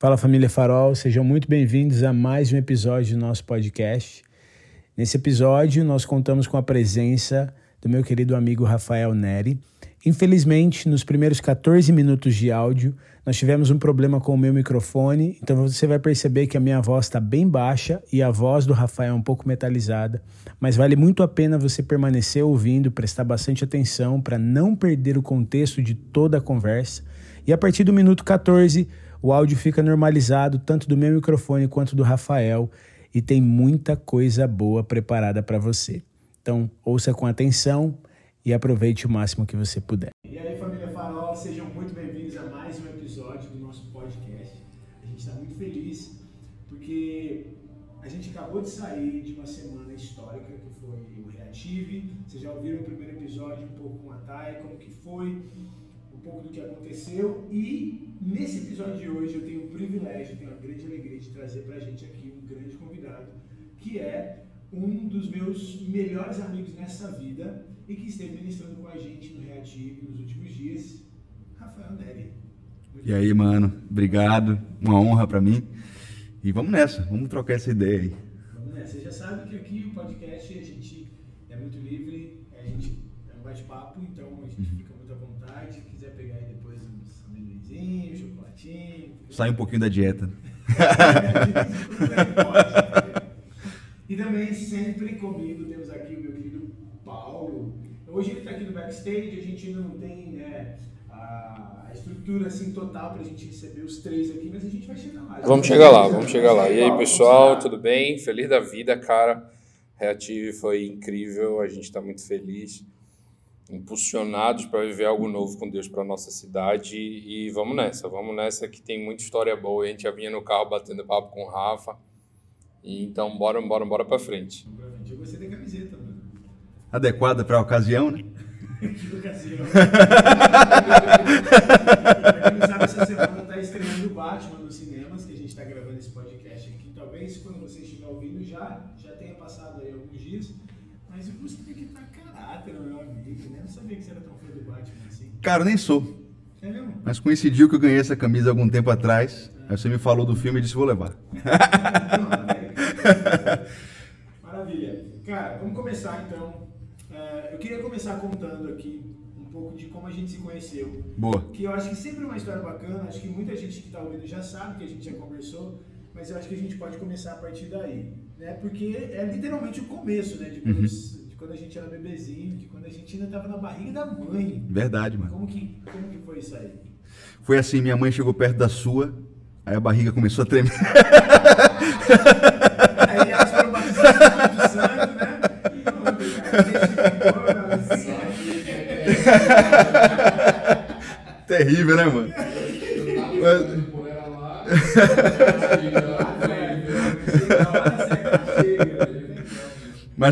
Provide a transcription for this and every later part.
Fala família Farol, sejam muito bem-vindos a mais um episódio do nosso podcast. Nesse episódio, nós contamos com a presença do meu querido amigo Rafael Neri. Infelizmente, nos primeiros 14 minutos de áudio, nós tivemos um problema com o meu microfone, então você vai perceber que a minha voz está bem baixa e a voz do Rafael é um pouco metalizada, mas vale muito a pena você permanecer ouvindo, prestar bastante atenção para não perder o contexto de toda a conversa. E a partir do minuto 14, o áudio fica normalizado, tanto do meu microfone quanto do Rafael, e tem muita coisa boa preparada para você. Então, ouça com atenção e aproveite o máximo que você puder. E aí, família Farol, sejam muito bem-vindos a mais um episódio do nosso podcast. A gente está muito feliz porque a gente acabou de sair de uma semana histórica que foi o Reative. Vocês já ouviram o primeiro episódio um pouco com a Thay, como que foi, pouco do que aconteceu. E nesse episódio de hoje eu tenho o privilégio, tenho a grande alegria de trazer para a gente aqui um grande convidado, que é um dos meus melhores amigos nessa vida e que esteve ministrando com a gente no Reative nos últimos dias, Rafael Neri. E aí, mano, obrigado, uma honra para mim. E vamos nessa, vamos trocar essa ideia aí. Vamos nessa. Você já sabe que aqui o podcast a gente é muito livre, a gente é um bate-papo, então a gente fica muito à vontade. Se quiser pegar aí depois uns amendoinzinhos, chocolatinho. Sai um pouquinho da dieta. e também sempre comigo temos aqui o meu querido Paulo. Hoje ele está aqui no backstage, a gente ainda não tem né, a, a estrutura assim total para a gente receber os três aqui, mas a gente vai chegar lá. Vamos chegar lá, vamos chegar lá. E aí, pessoal, tudo bem? Feliz da vida, cara. Reative foi incrível, a gente está muito feliz, impulsionados para viver algo novo com Deus para nossa cidade e vamos nessa, vamos nessa que tem muita história boa. A gente já vinha no carro batendo papo com o Rafa, e então bora, bora, bora para frente. Eu gostei da camiseta, mano. Adequada para a ocasião, né? Que ocasião. pra quem não sabe, essa semana está estreando o Batman nos cinemas, que a gente está gravando esse podcast aqui. Talvez quando você estiver ouvindo já, já tenha passado aí alguns caráter, meu amigo. né? não sabia que você era tão fã do Batman assim. Cara, eu nem sou. É mesmo? Mas coincidiu que eu ganhei essa camisa algum tempo atrás. Aí você me falou do filme e disse: vou levar. Maravilha. Cara, vamos começar então. É, eu queria começar contando aqui um pouco de como a gente se conheceu. Boa. Que eu acho que sempre é uma história bacana, acho que muita gente que está ouvindo já sabe que a gente já conversou, mas eu acho que a gente pode começar a partir daí. Né? Porque é literalmente o começo, né? De de quando a gente era bebezinho, de quando a gente ainda estava na barriga da mãe. Verdade, mano. Como que, como que foi isso aí? Foi assim: minha mãe chegou perto da sua, aí a barriga começou a tremer. Aí elas foram batizadas com o Espírito Santo, né? E Terrível, né, mano? Mas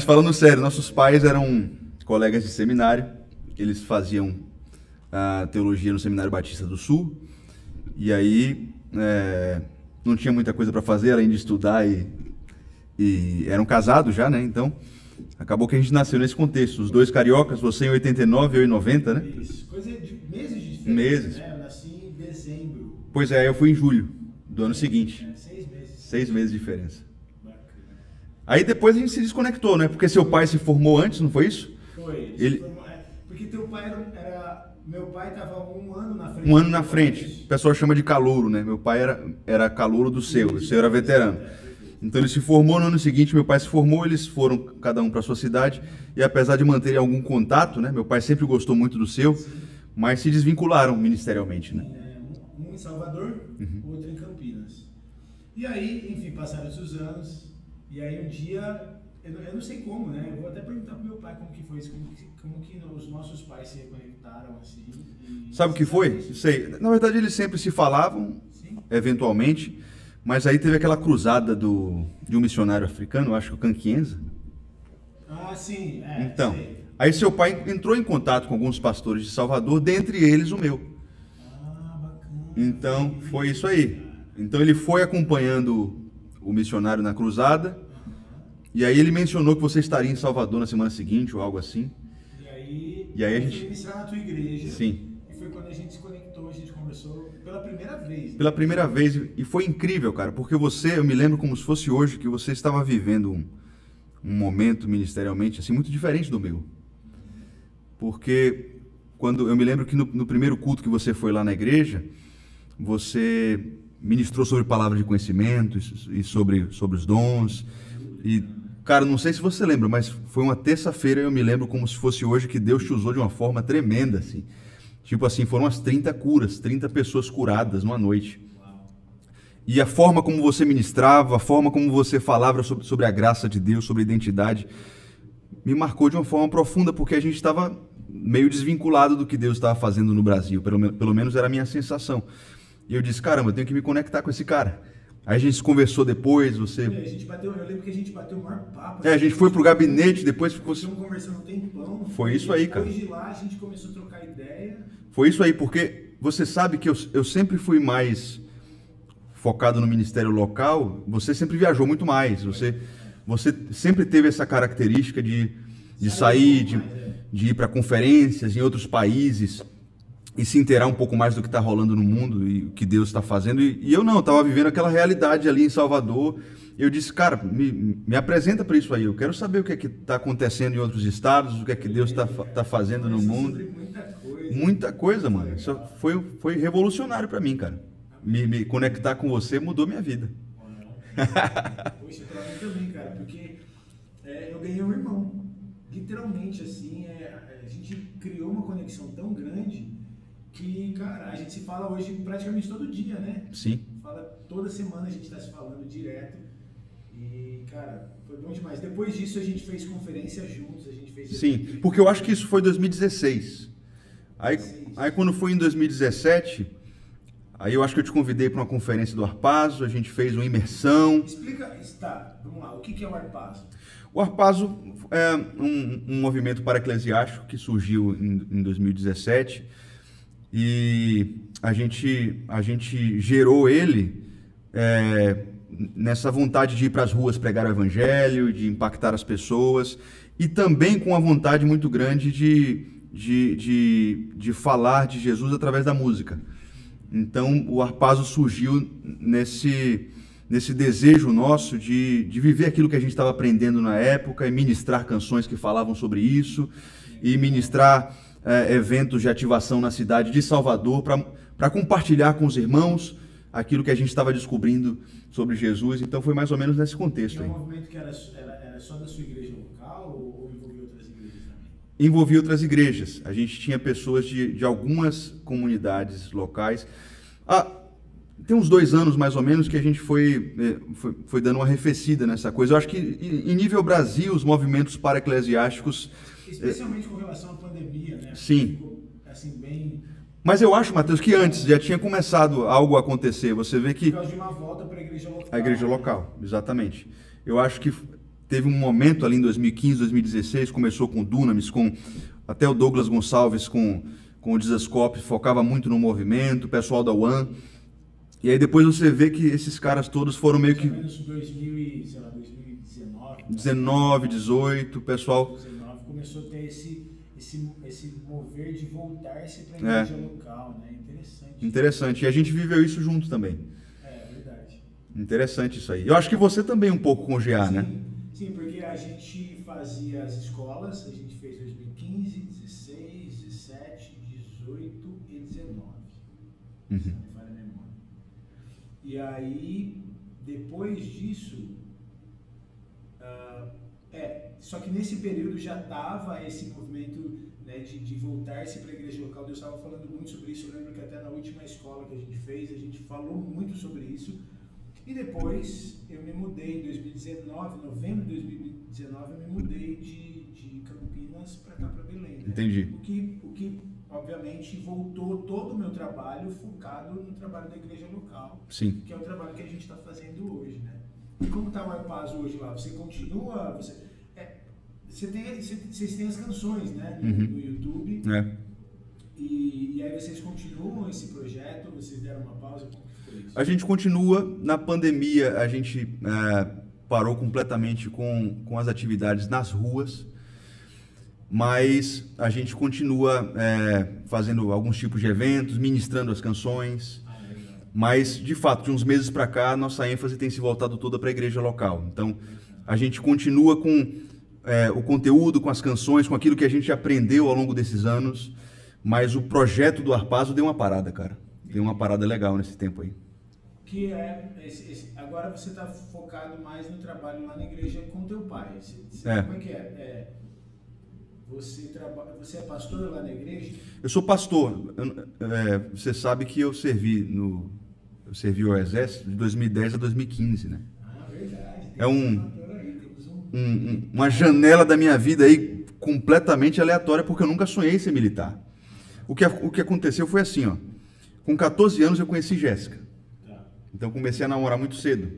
falando sério, nossos pais eram colegas de seminário, eles faziam a teologia no Seminário Batista do Sul, e aí é, não tinha muita coisa para fazer além de estudar e, e eram casados já, né? Então acabou que a gente nasceu nesse contexto, os dois cariocas, você em 89 eu em 90, né? Isso, coisa de meses de diferença. Meses. Né? Eu nasci em dezembro, Pois é, eu fui em julho do ano seguinte, né? seis meses. seis meses de diferença. Aí depois a gente se desconectou, né? Porque seu pai se formou antes, não foi isso? Foi. Ele- é, Porque teu pai era, Meu pai estava um ano na frente. Um ano na frente. O pessoal chama de calouro, né? Meu pai era, era calouro do seu, o seu era veterano. Então ele se formou no ano seguinte, meu pai se formou, eles foram cada um para sua cidade e apesar de manterem algum contato, né? Meu pai sempre gostou muito do seu, mas se desvincularam ministerialmente, né? É, um- um em Salvador, Uhum. outro em Campinas. E aí, enfim, passaram-se os anos. E aí um dia, eu não, eu não sei como, né? Eu vou até perguntar pro meu pai como que foi isso, como que, como que os nossos pais se reconectaram assim. e- Sabe o que foi? Sei. Na verdade eles sempre se falavam, Sim. eventualmente, mas aí teve aquela cruzada do, de um missionário africano, acho que o Canquienza. Ah, sim. É, Então, sei. aí seu pai entrou em contato com alguns pastores de Salvador, dentre eles o meu. Ah, bacana. Então, foi isso aí. Então, ele foi acompanhando o missionário na cruzada, e aí ele mencionou que você estaria em Salvador na semana seguinte, ou algo assim. E aí, E aí a eu gente- ministrar na tua igreja. Sim. E foi quando a gente se conectou, a gente conversou pela primeira vez. Né? Pela primeira vez. E foi incrível, cara, porque você, eu me lembro como se fosse hoje, que você estava vivendo um, um momento ministerialmente assim muito diferente do meu. Porque quando eu me lembro que no, no primeiro culto que você foi lá na igreja, você ministrou sobre palavra de conhecimento e sobre, sobre os dons. E, cara, não sei se você lembra, mas foi uma terça-feira, eu me lembro como se fosse hoje, que Deus te usou de uma forma tremenda, assim. Tipo assim, foram umas 30 curas, 30 pessoas curadas numa noite. E a forma como você ministrava, a forma como você falava sobre, sobre a graça de Deus, sobre a identidade, me marcou de uma forma profunda, porque a gente estava meio desvinculado do que Deus estava fazendo no Brasil, pelo, pelo menos era a minha sensação. E eu disse, caramba, eu tenho que me conectar com esse cara. Aí a gente se conversou depois, você... É, a gente bateu, eu lembro que a gente bateu o maior papo. É, a gente foi pro gabinete, depois ficou... Estamos conversando um tempão. Foi isso aí, cara. Depois de lá a gente começou a trocar ideia. Foi isso aí, porque você sabe que eu, eu sempre fui mais focado no ministério local, você sempre viajou muito mais, você, você sempre teve essa característica de, de sair, de, de ir para conferências em outros países e se inteirar um pouco mais do que está rolando no mundo e o que Deus está fazendo. E, e, eu não, estava vivendo aquela realidade ali em Salvador. Eu disse, cara, me, me apresenta para isso aí. Eu quero saber o que é que está acontecendo em outros estados, o que é que Deus está tá fazendo no mundo. Muita coisa, muita coisa mano. Isso foi, foi revolucionário para mim, cara. Me, me, conectar com você mudou minha vida. Poxa, para mim também, cara, porque é, eu ganhei um irmão. Literalmente, assim, é, a gente criou uma conexão tão grande que, cara, a gente se fala hoje praticamente todo dia, né? Sim. Fala toda semana a gente está se falando direto. E, cara, foi bom demais. Depois disso a gente fez conferência juntos, a gente fez. Sim, porque eu acho que isso foi 2016. Aí, aí quando foi em 2017, aí eu acho que eu te convidei para uma conferência do Arpazo, a gente fez uma imersão. Explica, está, vamos lá, o que é o Arpazo? O Arpazo é um, um movimento para eclesiástico que surgiu em, em 2017 e a gente, a gente gerou ele é, nessa vontade de ir para as ruas pregar o evangelho, de impactar as pessoas e também com a vontade muito grande de, de, de, de falar de Jesus através da música. Então o Arpazo surgiu nesse, nesse desejo nosso de, de viver aquilo que a gente estava aprendendo na época e ministrar canções que falavam sobre isso e ministrar é, eventos de ativação na cidade de Salvador para compartilhar com os irmãos aquilo que a gente estava descobrindo sobre Jesus. Então foi mais ou menos nesse contexto. E é um movimento que era, era, era, só da sua igreja local ou envolvia outras igrejas também? Envolvia outras igrejas. A gente tinha pessoas de, de algumas comunidades locais. Ah, tem uns dois anos mais ou menos que a gente foi, é, foi, foi dando uma arrefecida nessa coisa. Eu acho que em nível Brasil, os movimentos para-eclesiásticos Especialmente com relação à pandemia, né? Sim. Ficou, assim, bem... Mas eu acho, Matheus, que antes já tinha começado algo a acontecer. Você vê que. Por causa de uma volta para a igreja local. A igreja local, exatamente. Eu acho que teve um momento ali em 2015, 2016, começou com o Dunamis, com até o Douglas Gonçalves com, com o Dizascope, focava muito no movimento, o pessoal da One. E aí depois você vê que esses caras todos foram meio que. 2019. 19, 18, o pessoal. 19 começou a ter esse, esse, esse mover de voltar-se para a igreja é. local, né? Interessante. Interessante. E a gente viveu isso junto também. É, verdade. Interessante isso aí. Eu acho que você também um pouco com o GA, sim, né? Sim, porque a gente fazia as escolas, a gente fez 2015, 16, 17, 18 e 19. Uhum. Se não me memória. E aí, depois disso, uh, é, só que nesse período já estava esse movimento né, de, de voltar-se para a igreja local. Deus estava falando muito sobre isso. Eu lembro que até na última escola que a gente fez, a gente falou muito sobre isso. E depois eu me mudei em 2019, novembro de 2019, eu me mudei de, de Campinas para cá, para Belém. Né? Entendi. O que, o que, obviamente, voltou todo o meu trabalho focado no trabalho da igreja local. Sim. Que é o trabalho que a gente está fazendo hoje, né? E como está o Arpaz hoje lá? Você continua? Você, é, você tem, você, vocês têm as canções, né? No, uhum. no YouTube. É. E, e, aí vocês continuam esse projeto? Vocês deram uma pausa? A gente continua. Na pandemia, a gente é, parou completamente com, com as atividades nas ruas. Mas a gente continua é, fazendo alguns tipos de eventos, ministrando as canções Mas, de fato, de uns meses para cá, nossa ênfase tem se voltado toda para a igreja local. Então, a gente continua com é, o conteúdo, com as canções, com aquilo que a gente aprendeu ao longo desses anos, mas o projeto do Arpazo deu uma parada, cara. Deu uma parada legal nesse tempo aí. Que é, esse, esse, agora você está focado mais no trabalho lá na igreja com teu pai. Você, é. Como é que é? é você, trabalha, você é pastor lá na igreja? Eu sou pastor. É, você sabe que eu servi no, eu servi o exército de 2010 a 2015, né? Ah, verdade. É um, um, uma janela da minha vida aí completamente aleatória porque eu nunca sonhei ser militar. O que, o que aconteceu foi assim, ó. Com 14 anos eu conheci Jéssica. Tá. Então comecei a namorar muito cedo.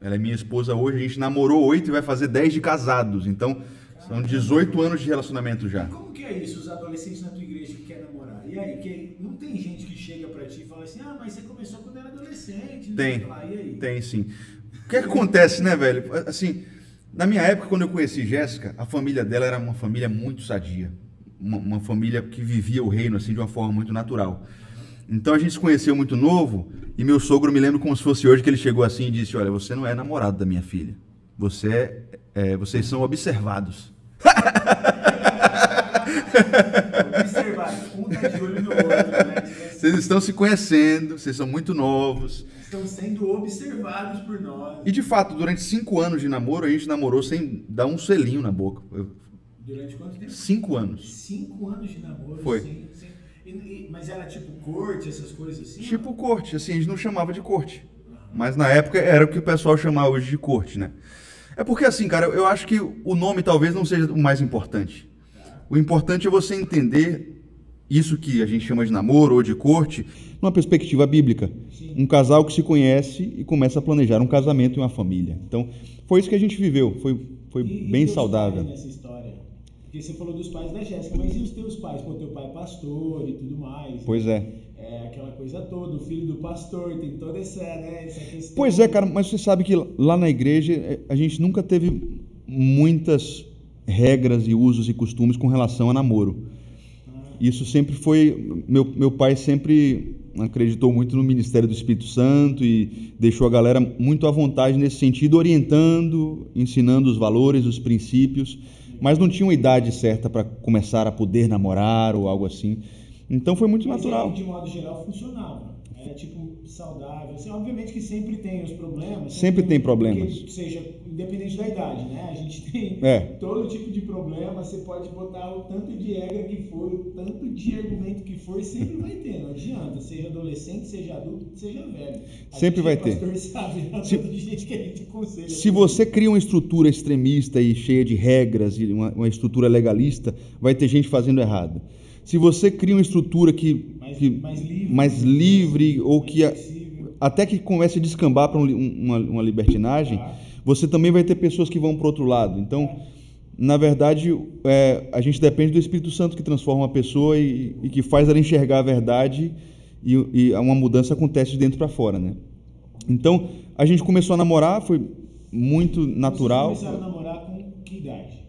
Ela é minha esposa hoje, a gente namorou oito e vai fazer 10 de casados. Então são 18 anos de relacionamento já. E como que é isso, os adolescentes na tua igreja que querem namorar? E aí, que não tem gente que chega para ti e fala assim, ah, mas você começou quando era adolescente. Tem, tem sim. O que, é que acontece, né, velho? Assim, na minha época, quando eu conheci Jéssica, a família dela era uma família muito sadia. Uma, uma, família que vivia o reino assim de uma forma muito natural. Então a gente se conheceu muito novo e meu sogro me lembro como se fosse hoje que ele chegou assim e disse: Olha, você não é namorado da minha filha. Você é, é vocês são observados. Observados, um tá de olho no outro, né? Vocês estão se conhecendo, vocês são muito novos estão sendo observados por nós. E de fato, durante cinco anos de namoro, a gente namorou sem dar um selinho na boca. Durante quanto tempo? Cinco anos. Cinco anos de namoro? Foi. Sem, sem... E, e, mas era tipo corte, essas coisas assim? Tipo corte, assim, a gente não chamava de corte. Mas na época era o que o pessoal chamava hoje de corte, né? É porque assim, cara, eu acho que o nome talvez não seja o mais importante. O importante é você entender isso que a gente chama de namoro ou de corte, numa perspectiva bíblica. Um casal que se conhece e começa a planejar um casamento e uma família. Então, foi isso que a gente viveu, foi, foi e, bem e saudável. nessa história? Porque você falou dos pais da Jéssica, mas e os teus pais? Pô, teu pai é pastor e tudo mais. Pois é. É aquela coisa toda, o filho do pastor, tem toda essa, né, essa questão. Pois é, cara, mas você sabe que lá na igreja é, a gente nunca teve muitas regras e usos e costumes com relação a namoro. Isso sempre foi. Meu, meu pai sempre acreditou muito no ministério do Espírito Santo e deixou a galera muito à vontade nesse sentido, orientando, ensinando os valores, os princípios, mas não tinha uma idade certa para começar a poder namorar ou algo assim. Então foi muito mas natural. de modo geral, funcionava. É tipo saudável. Assim, obviamente que sempre tem os problemas. Sempre, sempre tem problemas. Que seja independente da idade, né? A gente tem é. todo tipo de problema. Você pode botar o tanto de regra que for, o tanto de argumento que for, sempre vai ter. Não adianta. Seja adolescente, seja adulto, seja velho. A sempre vai ter. Sabe, né? se, gente. Se você cria uma estrutura extremista e cheia de regras e uma, uma estrutura legalista, vai ter gente fazendo errado. Se você cria uma estrutura que mais, que, mais livre, mais livre ou que a, até que comece a descambar para um, uma, uma, libertinagem, ah. você também vai ter pessoas que vão para o outro lado. Então, na verdade, é, a gente depende do Espírito Santo que transforma a pessoa e, e que faz ela enxergar a verdade e, e uma mudança acontece de dentro para fora, né? Então, a gente começou a namorar, foi muito natural. Vocês começaram a namorar com que idade?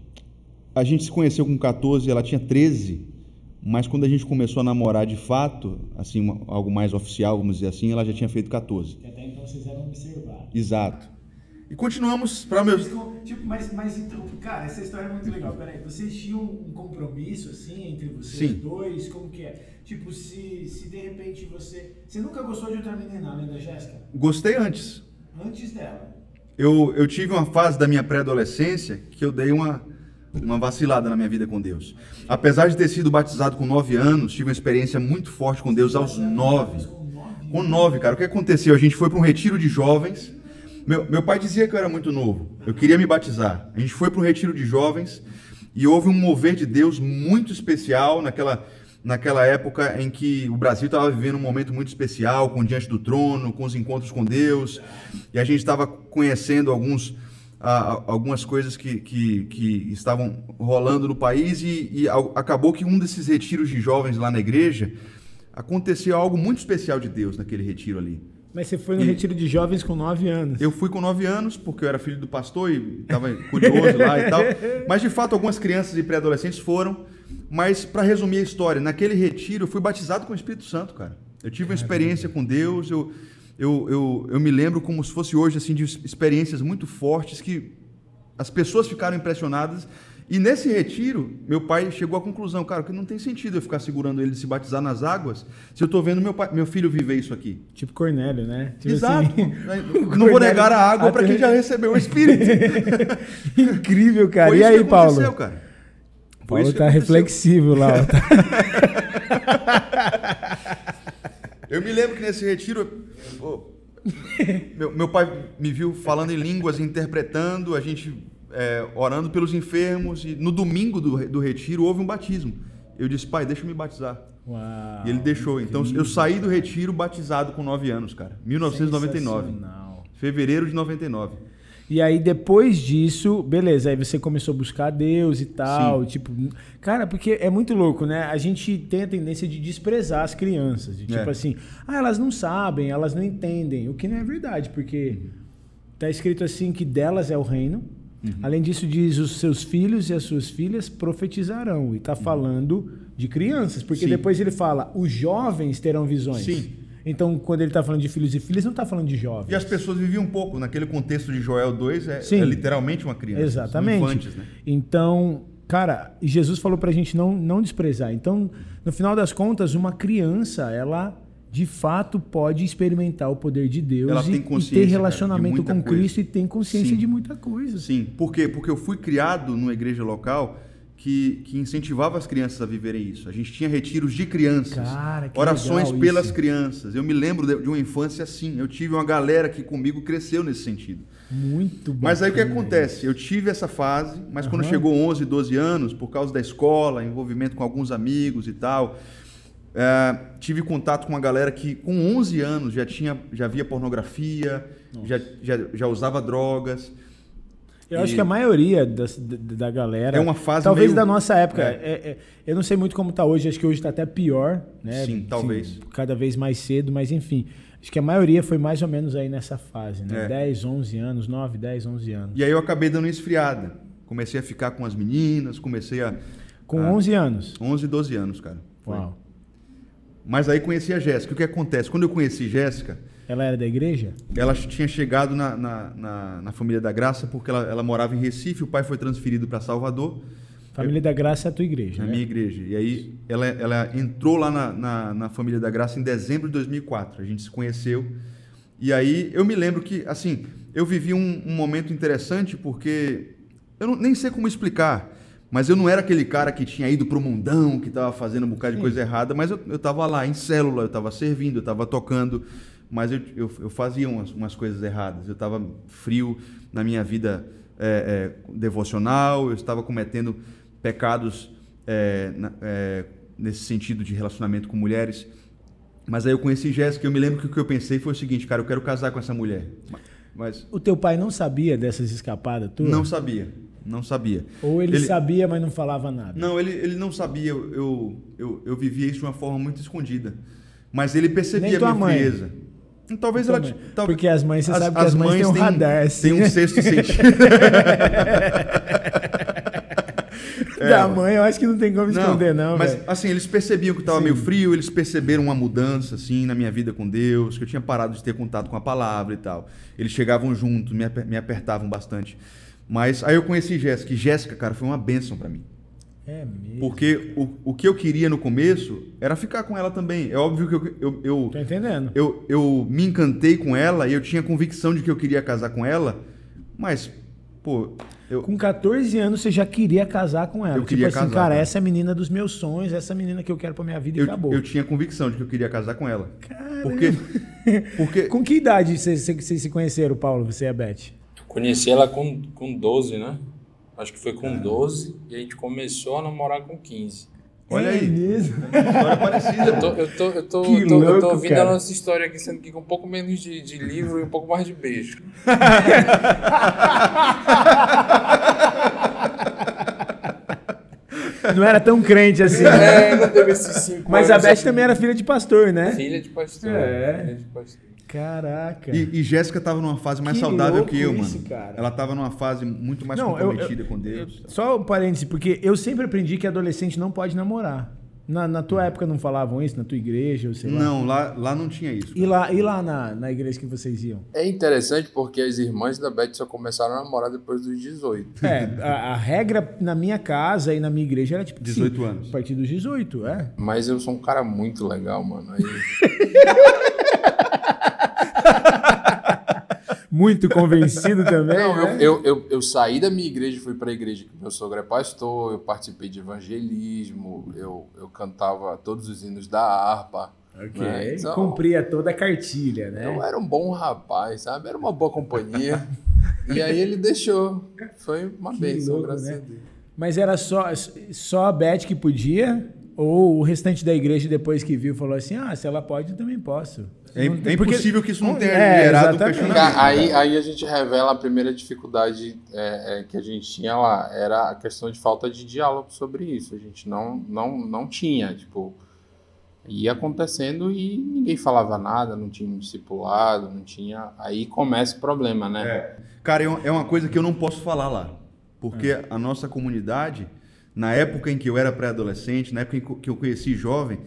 A gente se conheceu com 14, ela tinha 13. Mas quando a gente começou a namorar de fato, assim, uma, algo mais oficial, vamos dizer assim, ela já tinha feito 14. Até então vocês eram observados. Exato. E continuamos para meus. Tipo, mas, mas então, cara, essa história é muito legal. Peraí, vocês tinham um compromisso assim entre vocês Sim. dois? Como que é? Tipo, se, se de repente você. Você nunca gostou de outra menina além da Jéssica? Gostei antes. Antes dela. Eu, eu tive uma fase da minha pré-adolescência que eu dei uma uma vacilada na minha vida com Deus. Apesar de ter sido batizado com nove anos, tive uma experiência muito forte com Deus aos nove. Com nove, cara. O que aconteceu? A gente foi para um retiro de jovens. Meu, meu pai dizia que eu era muito novo. Eu queria me batizar. A gente foi para um retiro de jovens e houve um mover de Deus muito especial naquela, naquela época em que o Brasil estava vivendo um momento muito especial, com Diante do Trono, com os encontros com Deus. E a gente estava conhecendo alguns a, algumas coisas que, que, que, estavam rolando no país e, e acabou que um desses retiros de jovens lá na igreja aconteceu algo muito especial de Deus naquele retiro ali. Mas você foi no e retiro de jovens com nove anos. Eu fui com nove anos, porque eu era filho do pastor e estava curioso lá e tal. Mas, de fato, algumas crianças e pré-adolescentes foram. Mas, para resumir a história, naquele retiro eu fui batizado com o Espírito Santo, cara. Eu tive uma experiência com Deus, eu, eu, eu, eu me lembro como se fosse hoje, assim, de experiências muito fortes que as pessoas ficaram impressionadas. E nesse retiro, meu pai chegou à conclusão, cara, que não tem sentido eu ficar segurando ele se batizar nas águas, se eu estou vendo meu, pai, meu filho viver isso aqui. Tipo Cornélio, né? Tipo Exato. Assim, não vou negar a água para quem já recebeu o Espírito. Incrível, cara. Foi e aí, Paulo? Cara. Paulo tá reflexivo lá. Eu me lembro que nesse retiro, meu, meu pai me viu falando em línguas, interpretando, a gente é, orando pelos enfermos. E no domingo do, do retiro houve um batismo. Eu disse, pai, deixa eu me batizar. Uau, e ele deixou. Então eu saí do retiro batizado com 9 anos, cara. 1999. Fevereiro de 99. E aí, depois disso, beleza, aí você começou a buscar Deus e tal. Sim. Tipo, cara, porque é muito louco, né? A gente tem a tendência de desprezar as crianças. De, tipo é. assim, ah, elas não sabem, elas não entendem. O que não é verdade, porque tá escrito assim que delas é o reino. Uhum. Além disso, diz os seus filhos e as suas filhas profetizarão. E tá uhum. falando de crianças, porque Sim. depois ele fala, os jovens terão visões. Sim. Então, quando ele está falando de filhos e filhas, não está falando de jovens. E as pessoas viviam um pouco. Naquele contexto de Joel 2, é, é literalmente uma criança. Exatamente. Infantes, né? Então, cara, Jesus falou para a gente não, não desprezar. Então, no final das contas, uma criança, ela de fato pode experimentar o poder de Deus e, e, ter relacionamento cara, com coisa. Cristo e tem consciência Sim. de muita coisa. Sim, por quê? Porque eu fui criado numa igreja local que, que, incentivava as crianças a viverem isso. A gente tinha retiros de crianças, Cara, orações pelas isso. crianças. Eu me lembro de, de, uma infância assim. Eu tive uma galera que comigo cresceu nesse sentido. Muito bom. Mas aí o que acontece? Eu tive essa fase, mas uhum. quando chegou 11, 12 anos, por causa da escola, envolvimento com alguns amigos e tal, é, tive contato com uma galera que com 11 anos já tinha já via pornografia, já, já, já usava drogas. Eu e... acho que a maioria da, da galera. É uma fase Talvez meio... da nossa época. É. É, é, eu não sei muito como está hoje, acho que hoje está até pior, né? Sim, talvez. Assim, cada vez mais cedo, mas enfim. Acho que a maioria foi mais ou menos aí nessa fase, né? É. 10, 11 anos, 9, 10, 11 anos. E aí eu acabei dando uma esfriada. Comecei a ficar com as meninas, comecei a. Com a... 11 anos? 11, 12 anos, cara. Foi. Uau. Mas aí conheci a Jéssica. O que acontece? Quando eu conheci Jéssica ela era da igreja? Ela tinha chegado na, na, na, na Família da Graça porque ela, ela, morava em Recife, o pai foi transferido para Salvador. Família eu, da Graça é a tua igreja, Na né? minha igreja. E aí ela, ela entrou lá na, na, na Família da Graça em dezembro de 2004. A gente se conheceu. E aí eu me lembro que, assim, eu vivi um, um momento interessante porque eu não, nem sei como explicar. Mas eu não era aquele cara que tinha ido pro mundão, que estava fazendo um bocado de coisa errada, mas eu, estava lá em célula, eu estava servindo, eu estava tocando, mas eu, eu, eu fazia umas, umas, coisas erradas. Eu estava frio na minha vida é, é, devocional, eu estava cometendo pecados é, nesse sentido de relacionamento com mulheres. Mas aí eu conheci Jéssica e eu me lembro que o que eu pensei foi o seguinte, cara, eu quero casar com essa mulher. Mas... O teu pai não sabia dessas escapadas tuas? Não sabia, não sabia. Ou ele, ele, sabia, mas não falava nada? Não, ele, ele não sabia. Eu, eu, eu, eu vivia isso de uma forma muito escondida. Mas ele percebia a minha mãe. frieza. Talvez ela. Talvez, Porque as mães, você as, sabe que as, as mães, mães têm um radar. Assim. Tem um sexto sentido. da é, mãe, eu acho que não tem como esconder, não. não mas véio. assim, eles percebiam que eu estava meio frio, eles perceberam uma mudança, assim, na minha vida com Deus, que eu tinha parado de ter contato com a palavra e tal. Eles chegavam junto, me, me apertavam bastante. Mas aí eu conheci Jéssica, e Jéssica, cara, foi uma bênção para mim. É mesmo. Porque o, o que eu queria no começo era ficar com ela também. É óbvio que eu. eu, eu Tô entendendo. Eu, eu me encantei com ela e eu tinha convicção de que eu queria casar com ela, mas, pô. Eu... Com 14 anos você já queria casar com ela. Eu tipo queria assim, casar, cara, essa é a menina dos meus sonhos, essa é a menina que eu quero pra minha vida eu, e acabou. Eu tinha convicção de que eu queria casar com ela. Caramba. Porque, porque... com que idade vocês, vocês se conheceram, Paulo, você e a Beth? Conheci ela com, com 12, né? Acho que foi com 12 e a gente começou a namorar com 15. Olha é aí. mesmo. História parecida. Eu tô, eu tô, eu tô, eu tô, louco, eu tô ouvindo cara. a nossa história aqui, sendo que com um pouco menos de, de livro e um pouco mais de beijo. Não era tão crente assim. É, não teve esses cinco Mas a Beth assim. também era filha de pastor, né? Filha de pastor. É. Filha de pastor. Caraca. E, e Jéssica estava numa fase mais que saudável que eu, isso, mano. Cara. Ela estava numa fase muito mais não, comprometida eu, eu, com Deus. só um parêntese, porque eu sempre aprendi que adolescente não pode namorar. Na, na tua época não falavam isso? Na tua igreja? Ou sei lá? Não, lá, lá não tinha isso. E lá, e lá na, na igreja que vocês iam? É interessante porque as irmãs da Beth só começaram a namorar depois dos 18. É, a, a regra na minha casa e na minha igreja era tipo 18 sim, anos. A partir dos 18, é. Mas eu sou um cara muito legal, mano. Aí, Muito convencido também. Não, né? eu, eu, eu, eu saí da minha igreja fui para a igreja que meu sogro é pastor, eu participei de evangelismo, eu, eu cantava todos os hinos da harpa. Ok. né? Então, Cumpria toda a cartilha, né? eu era um bom rapaz, sabe? Era uma boa companhia. e aí ele deixou. Foi uma Que bênção, louco, graças né? a Deus. Mas era só, só a Beth que podia? Ou o restante da igreja, depois que viu, falou assim: ah, se ela pode, eu também posso. É, é impossível que isso não tenha É, gerado um questionamento. Aí, aí a gente revela a primeira dificuldade é, é, que a gente tinha lá, era a questão de falta de diálogo sobre isso. A gente não, não, não tinha, tipo, ia acontecendo e ninguém falava nada, não tinha um discipulado, não tinha. Aí começa o problema, né? É. Cara, é uma- é uma coisa que eu não posso falar lá. Porque É. a nossa comunidade, na época em que eu era pré-adolescente, na época em que eu conheci jovem,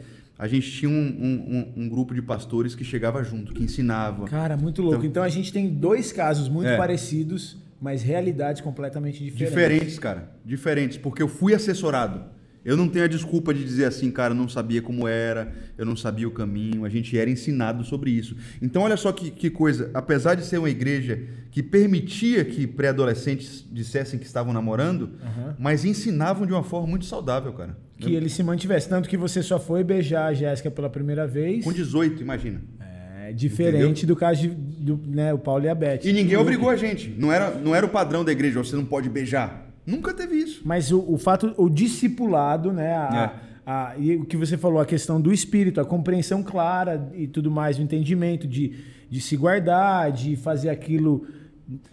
a gente tinha um, um- um- grupo de pastores que chegava junto, que ensinava. Cara, muito louco. Então, a gente tem dois casos muito É. parecidos, mas realidades completamente diferentes. Diferentes, cara. Diferentes. Porque eu fui assessorado. Eu não tenho a desculpa de dizer assim, cara, eu não sabia como era, eu não sabia o caminho, a gente era ensinado sobre isso. Então, olha só que, que coisa. Apesar de ser uma igreja que permitia que pré-adolescentes dissessem que estavam namorando, mas ensinavam de uma forma muito saudável, cara. Que ele se mantivesse. Tanto que você só foi beijar a Jéssica pela primeira vez. Com 18, imagina. É diferente do caso de, do, né, o Paulo e a Beth. E ninguém obrigou a gente. Não era, não era o padrão da igreja, você não pode beijar. Nunca teve isso. Mas o, o fato, o discipulado, né? A, a- e o que você falou, a questão do espírito, a compreensão clara e tudo mais, o entendimento de, de se guardar, de fazer aquilo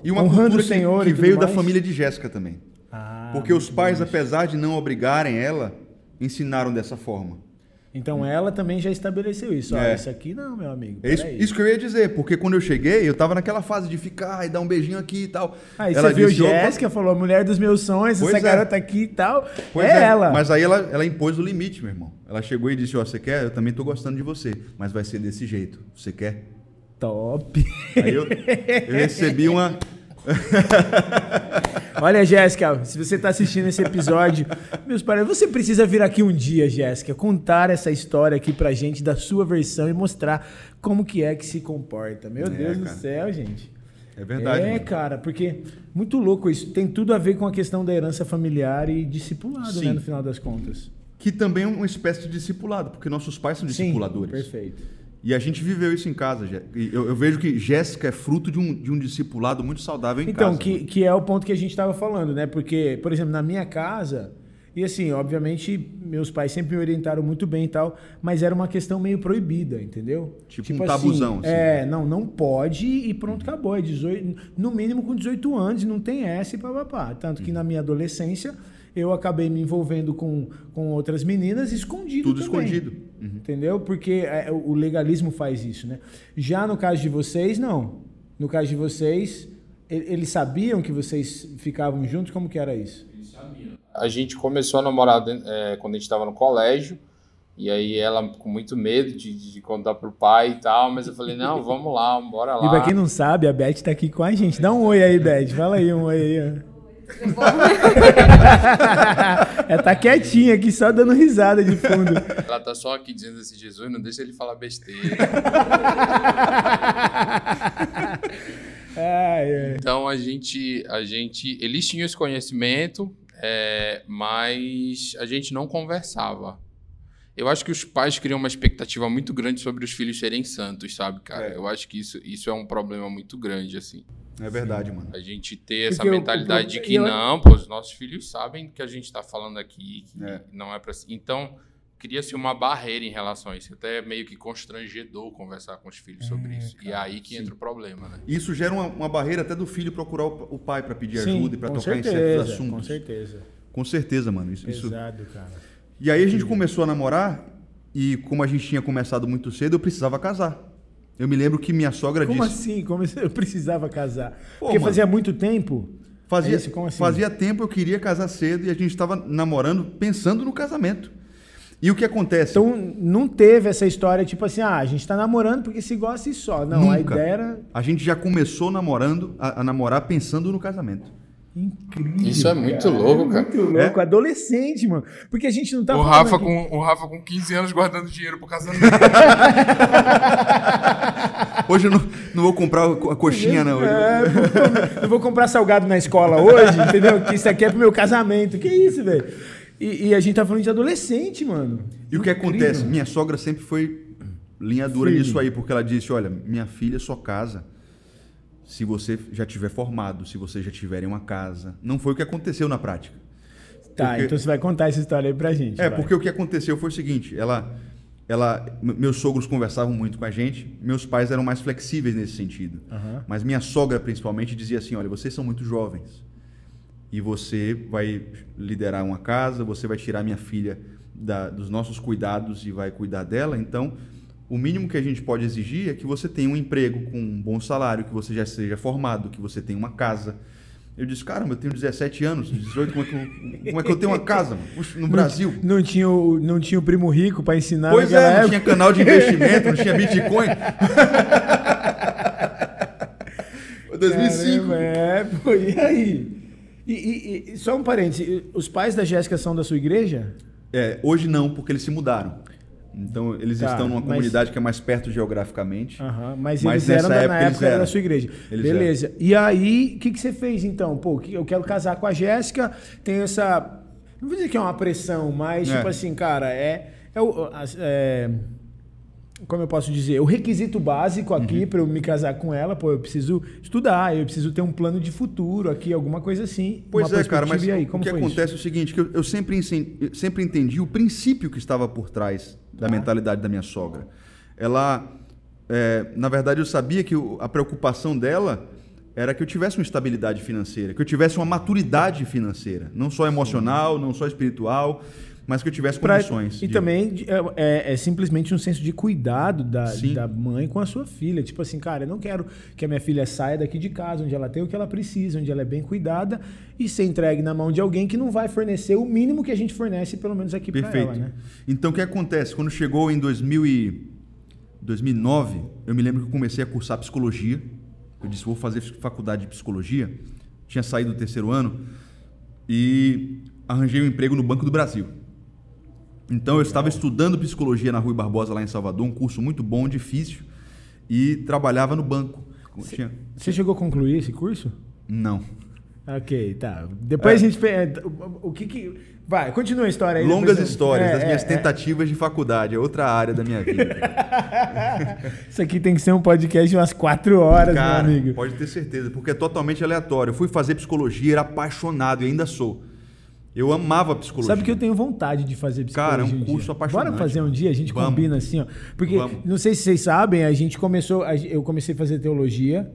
E uma honrando cultura o Senhor que, que veio da mais. família de Jéssica também. Ah, Porque os pais, bom. apesar de não obrigarem ela, ensinaram dessa forma. Então ela também já estabeleceu isso. É. isso aqui não, meu amigo. É isso, isso que eu ia dizer, porque quando eu cheguei, eu tava naquela fase de ficar e dar um beijinho aqui e tal. Aí ela você viu disse, "Opa." Jéssica, falou, a mulher dos meus sonhos, Pois essa é. garota aqui e tal. Pois é, ela. Mas aí ela, ela impôs o limite, meu irmão. Ela chegou e disse: Ó, você quer? Eu também tô gostando de você, mas vai ser desse jeito. Você quer? Top. Aí eu, eu recebi uma. Olha, Jéssica, se você está assistindo esse episódio, meus parentes, você precisa vir aqui um dia, Jéssica, contar essa história aqui pra gente da sua versão e mostrar como que é que se comporta. Meu É, Deus do cara. céu, gente. É verdade. é, mano. cara, porque muito louco isso. Tem tudo a ver com a questão da herança familiar e discipulado, Sim. né, no final das contas. Que também é uma espécie de discipulado, porque nossos pais são discipuladores. perfeito. E a gente viveu isso em casa. Eu, eu vejo que Jéssica é fruto de um, de um discipulado muito saudável em Então, casa. que, mano. que é o ponto que a gente estava falando, né? Porque, por exemplo, na minha casa, e assim, obviamente, meus pais sempre me orientaram muito bem e tal, mas era uma questão meio proibida, entendeu? Tipo um tabuzão, assim. É, não, não pode e pronto, acabou. É 18, no mínimo com 18 anos, não tem essa e papapá. Tanto Uhum. que na minha adolescência, eu acabei me envolvendo com, com outras meninas escondido Tudo também. escondido. Uhum. Entendeu? Porque é, o legalismo faz isso, né? Já no caso de vocês, não. No caso de vocês, eles sabiam que vocês ficavam juntos? Como que era isso? A gente começou a namorar é, quando a gente estava no colégio. E aí ela com muito medo de, de contar pro pai e tal, mas eu falei, não, vamos lá, bora lá. E pra quem não sabe, a Beth tá aqui com a gente. Dá um oi aí, Beth. Fala aí um oi aí. Ela tá quietinha aqui, só dando risada de fundo. Ela tá só aqui dizendo assim, Jesus, não deixa ele falar besteira. Ai, ai. Então a gente, a gente, eles tinham esse conhecimento, é, mas a gente não conversava. Eu acho que os pais criam uma expectativa muito grande sobre os filhos serem santos, sabe, cara? É. Eu acho que isso, isso é um problema muito grande, assim. É verdade, mano. A gente ter essa Porque o- mentalidade o- de que eu- não, pô, os nossos filhos sabem que a gente tá falando aqui, que É. não é pra. Então, cria-se uma barreira em relação a isso. Até é meio que constrangedor conversar com os filhos sobre isso. E é aí que entra o problema, né? Isso gera uma, uma barreira até do filho procurar o, o pai para pedir Sim, ajuda e para tocar em certeza, certos assuntos. Com certeza. Com certeza, mano. Isso, isso- Pesado, cara. E aí a gente começou a namorar e como a gente tinha começado muito cedo, eu precisava casar. Eu me lembro que minha sogra Como disse. assim? Como eu precisava casar? Pô, Porque mano. fazia muito tempo. Fazia, É isso, assim? fazia tempo eu queria casar cedo e a gente estava namorando pensando no casamento. E o que acontece? Então não teve essa história tipo assim, ah, a gente tá namorando porque se gosta e só. Não, Nunca. a ideia era A gente já começou namorando, a, a namorar pensando no casamento. Incrível. Isso é muito louco, cara. Muito louco, adolescente, mano. Porque a gente não tá o, Rafa aqui- com, o Rafa com 15 anos guardando dinheiro pro casamento. Hoje eu não, não vou comprar a coxinha, não. Hoje eu- É, eu vou comprar salgado na escola hoje, entendeu? Que isso aqui é pro meu casamento. Que isso, velho? E, e a gente tá falando de adolescente, mano. E o que Incrível. acontece? Minha sogra sempre foi linha dura nisso aí, porque ela disse: olha, minha filha só casa se você já tiver formado, se você já tiver em uma casa. Não foi o que aconteceu na prática. Tá, Porque- então você vai contar essa história aí pra gente. É, vai. porque o que aconteceu foi o seguinte, ela, ela, meus sogros conversavam muito com a gente, meus pais eram mais flexíveis nesse sentido. Aham. Mas minha sogra, principalmente, dizia assim, olha, vocês são muito jovens e você vai liderar uma casa, você vai tirar minha filha da- dos nossos cuidados e vai cuidar dela, então o mínimo que a gente pode exigir é que você tenha um emprego com um bom salário, que você já seja formado, que você tenha uma casa. Eu disse, caramba, eu tenho 17 anos, 18, como é que eu, como é que eu tenho uma casa no Brasil? Não tinha o, não tinha o primo rico pra ensinar Pois é, não tinha canal de investimento, não tinha Bitcoin. 2005. Caramba, é, pô, e aí? E, e- e- só um parênteses, os pais da Jéssica são da sua igreja? É, hoje não, porque eles se mudaram. Então eles Tá, estão numa mas- comunidade que é mais perto geograficamente. Aham, mas, Mas eles eram da, na época eles época eram. da sua igreja. Eles Beleza. E aí, o que, que você fez então? Pô, eu quero casar com a Jéssica, tem essa. Não vou dizer que é uma pressão, mas É. tipo assim, cara, é. é, é- como eu posso dizer? O requisito básico aqui Uhum. pra eu me casar com ela, pô, eu preciso estudar, eu preciso ter um plano de futuro aqui, alguma coisa assim. Pois é, cara, mas aí, o que acontece é o seguinte, que eu, eu sempre, eu sempre entendi o princípio que estava por trás da Tá. mentalidade da minha sogra. Ela, é, na verdade, eu sabia que a preocupação dela era que eu tivesse uma estabilidade financeira, que eu tivesse uma maturidade financeira, não só emocional, não só espiritual, mas que eu tivesse Pra- condições. e de- também é, é- é simplesmente um senso de cuidado da, Sim. da mãe com a sua filha. Tipo assim, cara, eu não quero que a minha filha saia daqui de casa, onde ela tem o que ela precisa, onde ela é bem cuidada, e ser entregue na mão de alguém que não vai fornecer o mínimo que a gente fornece, pelo menos aqui para ela, né? Então, o que acontece? Quando chegou em 2000 e 2009, eu me lembro que eu comecei a cursar psicologia. Eu disse, vou fazer faculdade de psicologia. Tinha saído do terceiro ano e arranjei um emprego no Banco do Brasil. Então, eu estava estudando psicologia na Rui Barbosa, lá em Salvador, um curso muito bom, difícil, e trabalhava no banco. Tinha- Você chegou a concluir esse curso? Não. Ok, tá. Depois É. a gente. pe- O, que que. Vai, continua a história aí. Longas depois histórias É, das minhas é, é. tentativas de faculdade, é outra área da minha vida. Isso aqui tem que ser um podcast de umas quatro horas, Cara, meu amigo. pode ter certeza, porque é totalmente aleatório. Eu fui fazer psicologia, era apaixonado e ainda sou. Eu amava psicologia. Sabe que eu tenho vontade de fazer psicologia Cara, é um dia. curso apaixonante. Bora fazer um dia, a gente Vamos. combina assim, ó. Porque, Vamos. não sei se vocês sabem, a gente começou, eu comecei a fazer teologia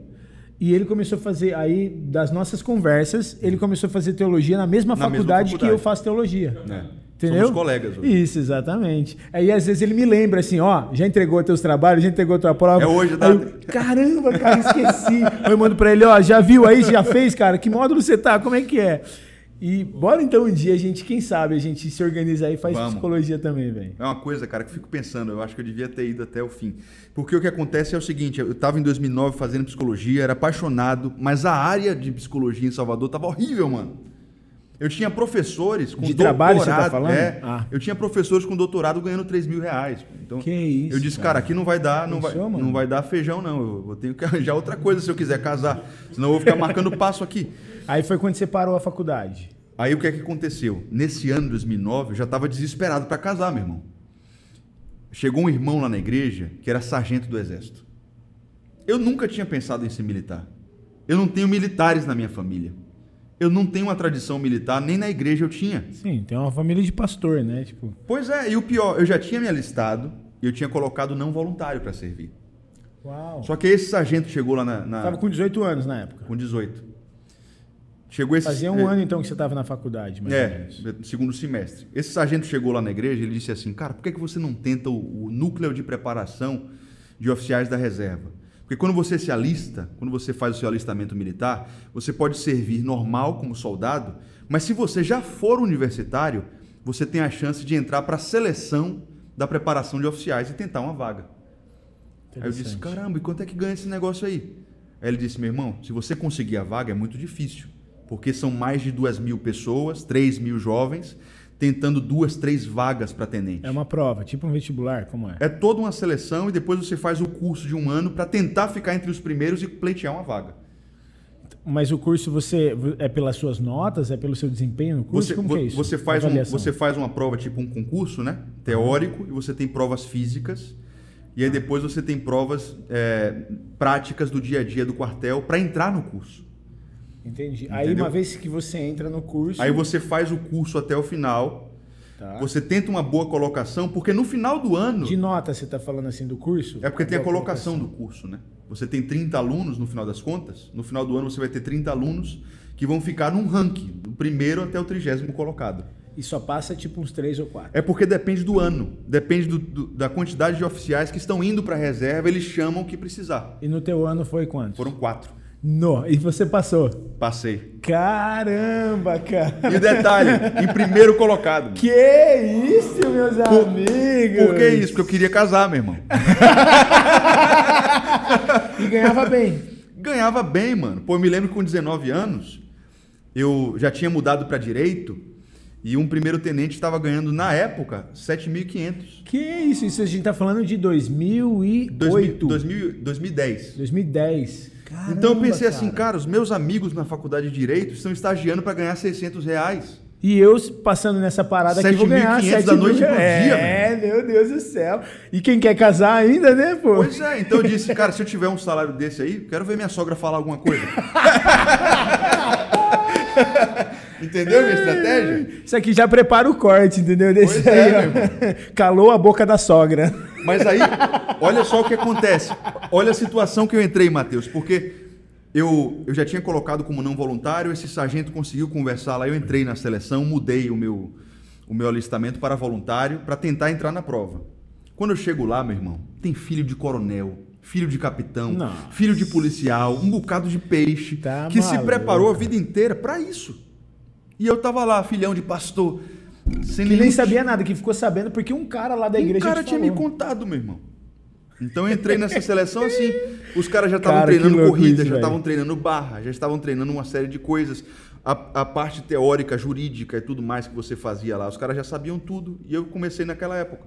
e ele começou a fazer, aí, das nossas conversas, ele começou a fazer teologia na mesma, Na mesma faculdade, que faculdade. eu faço teologia. É. Entendeu? Somos colegas hoje. Isso, exatamente. Aí às vezes ele me lembra assim, ó, já entregou teus trabalhos, já entregou tua prova. É hoje, tá? Eu, Caramba, cara, esqueci. Aí eu mando pra ele, ó, já viu aí, já fez, cara? Que módulo você tá? Como é que é? E bora então um dia a gente, quem sabe, a gente se organizar e faz Vamos. psicologia também, velho. É uma coisa, cara, que eu fico pensando. Eu acho que eu devia ter ido até o fim. Porque o que acontece é o seguinte: eu estava em 2009 fazendo psicologia, era apaixonado, mas a área de psicologia em Salvador estava horrível, mano. Eu tinha professores com De doutorado. trabalho você tá falando? É, Ah. Eu tinha professores com doutorado ganhando 3 mil reais. Então, Que isso, Eu disse, cara. cara, aqui não vai dar, não vai, Pensou, mano? não vai dar feijão, não. Eu vou ter que arranjar outra coisa se eu quiser casar. Senão eu vou ficar marcando passo aqui. Aí foi quando você parou a faculdade. Aí o que é que aconteceu? Nesse ano de 2009, eu já estava desesperado para casar, meu irmão. Chegou um irmão lá na igreja que era sargento do exército. Eu nunca tinha pensado em ser militar. Eu não tenho militares na minha família. Eu não tenho uma tradição militar, nem na igreja eu tinha. Sim, tem uma família de pastor, né? Tipo, Pois é, e o pior, eu já tinha me alistado e eu tinha colocado não voluntário para servir. uau. Só que esse sargento chegou lá na, na- Tava com 18 anos na época. com 18. Chegou esse Fazia um é, ano então que você tava na faculdade, mais ou É, segundo semestre. Esse sargento chegou lá na igreja e ele disse assim: Cara, por que, que você não tenta o, o núcleo de preparação de oficiais da reserva? Porque quando você se alista, quando você faz o seu alistamento militar, você pode servir normal como soldado, mas se você já for universitário, você tem a chance de entrar para a seleção da preparação de oficiais e tentar uma vaga. Aí eu disse, caramba, e quanto é que ganha esse negócio aí? Aí ele disse, meu irmão, se você conseguir a vaga é muito difícil, porque são mais de duas mil pessoas, três mil jovens, tentando duas, três vagas para tenente. É uma prova, tipo um vestibular, como é? É toda uma seleção e depois você faz o curso de um ano para tentar ficar entre os primeiros e pleitear uma vaga. Mas o curso você é pelas suas notas, é pelo seu desempenho no curso? Você, Como que é isso? você, faz um, você faz uma prova tipo um concurso, né? Teórico, e você tem provas físicas. E aí depois você tem provas é, práticas do dia a dia do quartel para entrar no curso. Entendi. Aí Entendeu? uma vez que você entra no curso. Aí você faz o curso até o final. Tá. Você tenta uma boa colocação, porque no final do ano. De nota, você está falando assim do curso? É porque tem a Boa colocação do curso, né? Você tem 30 alunos no final das contas. No final do ano você vai ter 30 alunos que vão ficar num ranking, do primeiro até o trigésimo colocado. E só passa tipo uns três ou quatro. É porque depende do ano, depende do- do- da quantidade de oficiais que estão indo para a reserva, eles chamam o que precisar. E no teu ano foi quantos? Foram quatro. No. E você passou? Passei. Caramba, cara. E o detalhe, em primeiro colocado. Que isso, meus amigos? Por que isso? Porque eu queria casar, meu irmão. E ganhava bem. Ganhava bem, mano. Pô, eu me lembro que com 19 anos, eu já tinha mudado para direito e um primeiro tenente estava ganhando, na época, 7.500. Que isso? Isso a gente tá falando de 2008. 2000, 2000, 2010. 2010. Então eu pensei Caramba, assim, cara, os meus amigos na faculdade de Direito estão estagiando para ganhar 600 reais. E eu passando nessa parada aqui vou ganhar 7.500 7 da noite mil pro dia, É, meu Deus do céu. E quem quer casar ainda, né, pô? Pois é, então eu disse, cara, se eu tiver um salário desse aí, quero ver minha sogra falar alguma coisa. Entendeu a minha estratégia? Isso aqui já prepara o corte, entendeu? Desse Pois é, aí, meu Calou a boca da sogra. Mas aí, olha só o que acontece. Olha a situação que eu entrei, Matheus, porque eu, eu já tinha colocado como não voluntário, esse sargento conseguiu conversar lá, eu entrei na seleção, mudei o meu, o meu alistamento para voluntário para tentar entrar na prova. Quando eu chego lá, meu irmão, tem filho de coronel, filho de capitão, Nossa. filho de policial, um bocado de peixe, Tá que se preparou a vida inteira para isso. E eu tava lá, filhão de pastor, sem Que nem sabia nada, que ficou sabendo porque um cara lá da um igreja cara te tinha me falou. contado, meu irmão. Então eu entrei nessa seleção assim, os caras já estavam Cara, treinando corrida, isso, já estavam treinando barra, já estavam treinando uma série de coisas. A, a parte teórica, jurídica e tudo mais que você fazia lá, os caras já sabiam tudo e eu comecei naquela época.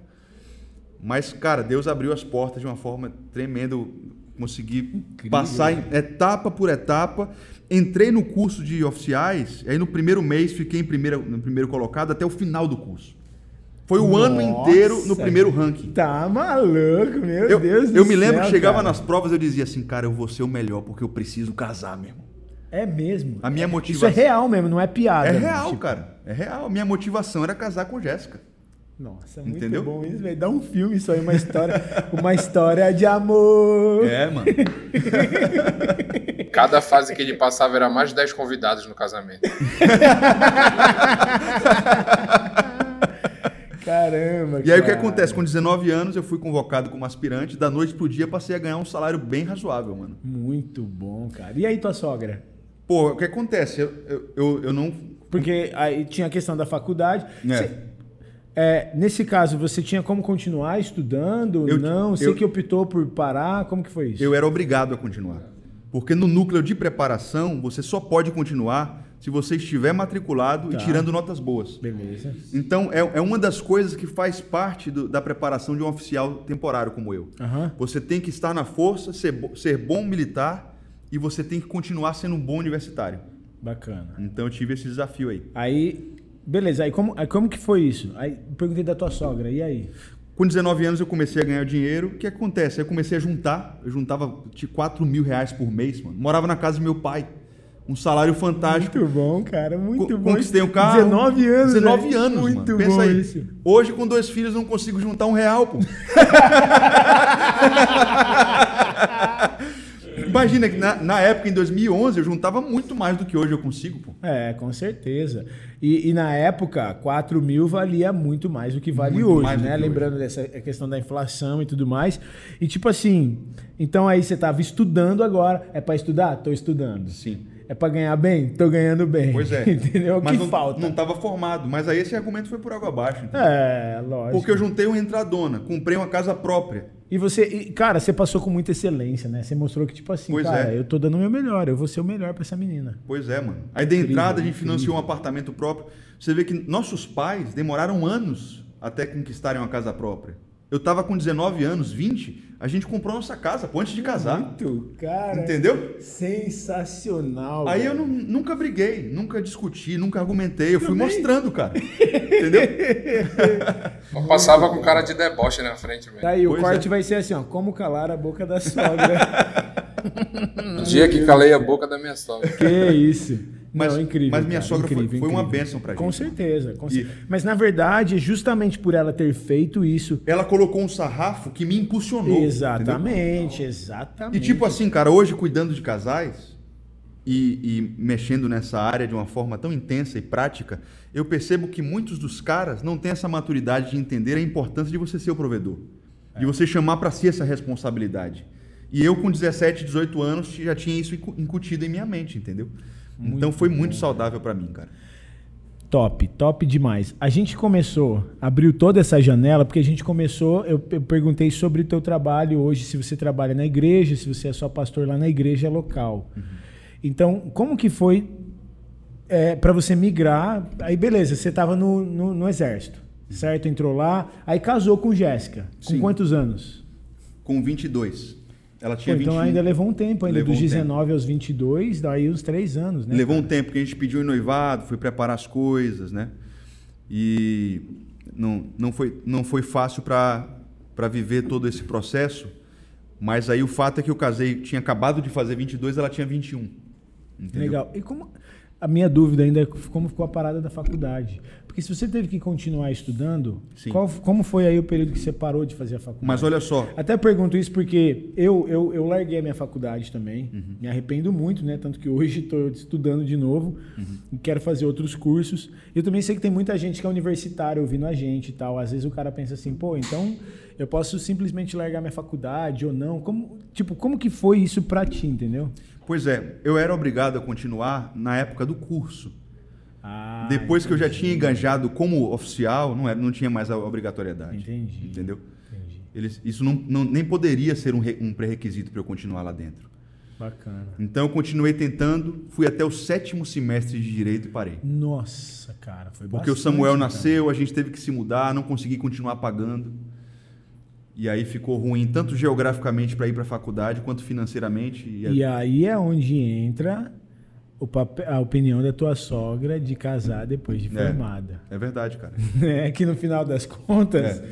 Mas, cara, Deus abriu as portas de uma forma tremenda. Eu consegui passar em etapa por etapa. Entrei no curso de oficiais, aí no primeiro mês fiquei em primeiro, no primeiro colocado até o final do curso. Foi o ano Nossa. inteiro no primeiro ranking. Tá maluco, meu Eu, Deus do eu me lembro céu, que chegava cara. nas provas eu dizia assim, cara, eu vou ser o melhor porque eu preciso casar mesmo. É mesmo. A minha Isso motivação- é real mesmo, não é piada. É real, Tipo, cara. É real. A minha motivação era casar com Jéssica. Nossa, muito Entendeu? bom isso, velho. Dá um filme isso aí, uma história, uma história de amor. É, mano. Cada fase que ele passava era mais de 10 convidados no casamento. Caramba, E aí o que cara. acontece? Com 19 anos eu fui convocado como aspirante, da noite pro dia passei a ganhar um salário bem razoável, mano. Muito bom, cara. E aí tua sogra? Pô, o que acontece? Eu, eu, eu, eu não. Porque aí tinha a questão da faculdade. É. Cê- é, nesse caso, você tinha como continuar estudando? Eu- não? Você eu- que optou por parar? Como que foi isso? Eu era obrigado a continuar. Porque no núcleo de preparação, você só pode continuar se você estiver matriculado Tá. e tirando notas boas. Beleza. Então, é, é uma das coisas que faz parte do- da preparação de um oficial temporário como eu. Aham. Você tem que estar na força, ser, ser bom militar e você tem que continuar sendo um bom universitário. Bacana. Então, eu tive esse desafio aí. Aí, beleza. Aí como, aí como que foi isso? Aí perguntei da tua sogra. E aí? Com 19 anos, eu comecei a ganhar dinheiro. O que acontece? Eu comecei a juntar. Eu juntava de 4 mil reais por mês, mano. Morava na casa do meu pai. Um salário fantástico. Muito bom, cara. Muito Co- bom. Conquistei um carro. 19 anos. 19 velho. anos, Muito mano. Pensa bom aí. isso. Hoje, com dois filhos, não consigo juntar um real, pô. Imagina que na, na época, em 2011, eu juntava muito mais do que hoje eu consigo, pô. É, com certeza. E, e na época, 4 mil valia muito mais do que vale Muito hoje, né? que hoje. Lembrando dessa questão da inflação e tudo mais. E tipo assim, então aí você tava estudando agora. É para estudar? Tô estudando. Sim. É pra ganhar bem? Tô ganhando bem. Pois é. Entendeu? O Mas que não, falta? não tava formado. Mas aí esse argumento foi por água abaixo. entendeu? É, lógico. Porque eu juntei uma entradona, comprei uma casa própria. E você, e, cara, você passou com muita excelência, né? Você mostrou que, tipo assim, Pois cara, é. eu tô dando o meu melhor, eu vou ser o melhor pra essa menina. Pois é, mano. Aí da Incrível, entrada a gente incrível. financiou um apartamento próprio. Você vê que nossos pais demoraram anos até conquistarem uma casa própria. Eu tava com 19 anos, 20, a gente comprou nossa casa, pô, antes de casar. Muito, cara. Entendeu? Sensacional. Aí eu velho. não- nunca briguei, nunca discuti, nunca argumentei. Eu fui mostrando, cara. Entendeu? Eu passava com cara de deboche na frente, velho. Tá aí, o Pois corte é. vai ser assim, ó. Como calar a boca da sogra. O dia que calei a boca da minha sogra. que isso. Mas- não, incrível. mas minha cara, sogra foi- incrível, foi uma incrível. bênção pra Com gente. certeza, com E- certeza. Mas na verdade, justamente por ela ter feito isso. Ela colocou um sarrafo que me impulsionou. entendeu? Exatamente, exatamente. E tipo assim, cara, hoje cuidando de casais e, e mexendo nessa área de uma forma tão intensa e prática, eu percebo que muitos dos caras não têm essa maturidade de entender a importância de você ser o provedor. De você chamar pra si essa responsabilidade. E eu com 17, 18 anos já tinha isso incu- incutido em minha mente, entendeu? Então foi muito saudável pra mim, cara. Top, top demais. A gente começou, abriu toda essa janela, porque a gente começou, eu, eu perguntei sobre o teu trabalho hoje, se você trabalha na igreja, se você é só pastor lá na igreja local. Então, como que foi para você migrar? Aí, beleza, você estava no, no, no exército, certo? Entrou lá, aí casou com Jéssica. Com Sim. quantos anos? Com 22. Ela Pô, tinha então 21. ainda levou um tempo, ainda Levou dos um 19 aos 22, daí uns três anos, né? Levou um cara? tempo que a gente pediu em noivado, foi preparar as coisas, né? E não, não, foi, não foi fácil para viver todo esse processo, mas aí o fato é que eu casei, tinha acabado de fazer 22, ela tinha 21. Entendeu? Legal. E como a minha dúvida ainda é como ficou a parada da faculdade? Porque se você teve que continuar estudando, qual, como foi aí o período que você parou de fazer a faculdade? Mas olha só, Até pergunto isso porque eu, eu, eu larguei a minha faculdade também. Uhum. Me arrependo muito, né? Tanto que hoje estou estudando de novo Uhum. e quero fazer outros cursos. Eu também sei que tem muita gente que é universitária ouvindo a gente e tal. Às vezes o cara pensa assim, pô, então eu posso simplesmente largar minha faculdade ou não? Como, tipo, como que foi isso pra ti, entendeu? pois é, eu era obrigado a continuar na época do curso. Ah, Depois que eu já tinha enganjado como oficial, não, era, não tinha mais a obrigatoriedade. Entendi. Entendeu? Entendi. Eles, isso não, não- nem poderia ser um, re- um pré-requisito para eu continuar lá dentro. Bacana. Então eu continuei tentando, fui até o sétimo semestre de direito e parei. Nossa, cara, foi Porque o Samuel cara. nasceu, a gente teve que se mudar, não consegui continuar pagando. E aí ficou ruim, tanto geograficamente para ir para a faculdade, quanto financeiramente. E, E aí é onde entra a opinião da tua sogra de casar depois de É. formada. É verdade, cara. né? Que no final das contas, É.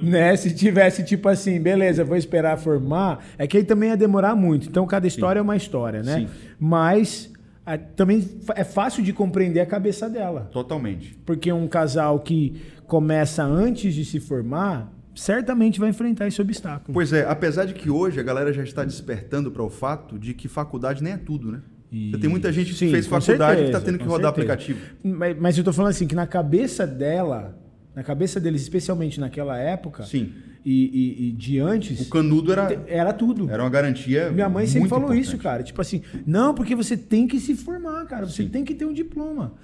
né? Se tivesse tipo assim, beleza, vou esperar formar, é que aí também ia demorar muito. Então cada história é uma história, né? Sim. Mas a- também é fácil de compreender a cabeça dela. Totalmente. Porque um casal que começa antes de se formar, certamente vai enfrentar esse obstáculo. Pois é, apesar de que hoje a galera já está despertando para o fato de que faculdade nem é tudo, né? Você tem muita gente que Sim, fez faculdade que está certeza, tendo que rodar certeza. aplicativo. Mas, mas eu tô falando assim, que na cabeça dela, na cabeça deles, especialmente naquela época, Sim. e, e- e de antes, O canudo era, era tudo. era uma garantia. Minha mãe sempre muito falou importante. isso, cara. Tipo assim, não, porque você tem que se formar, cara. Você Sim. tem que ter um diploma.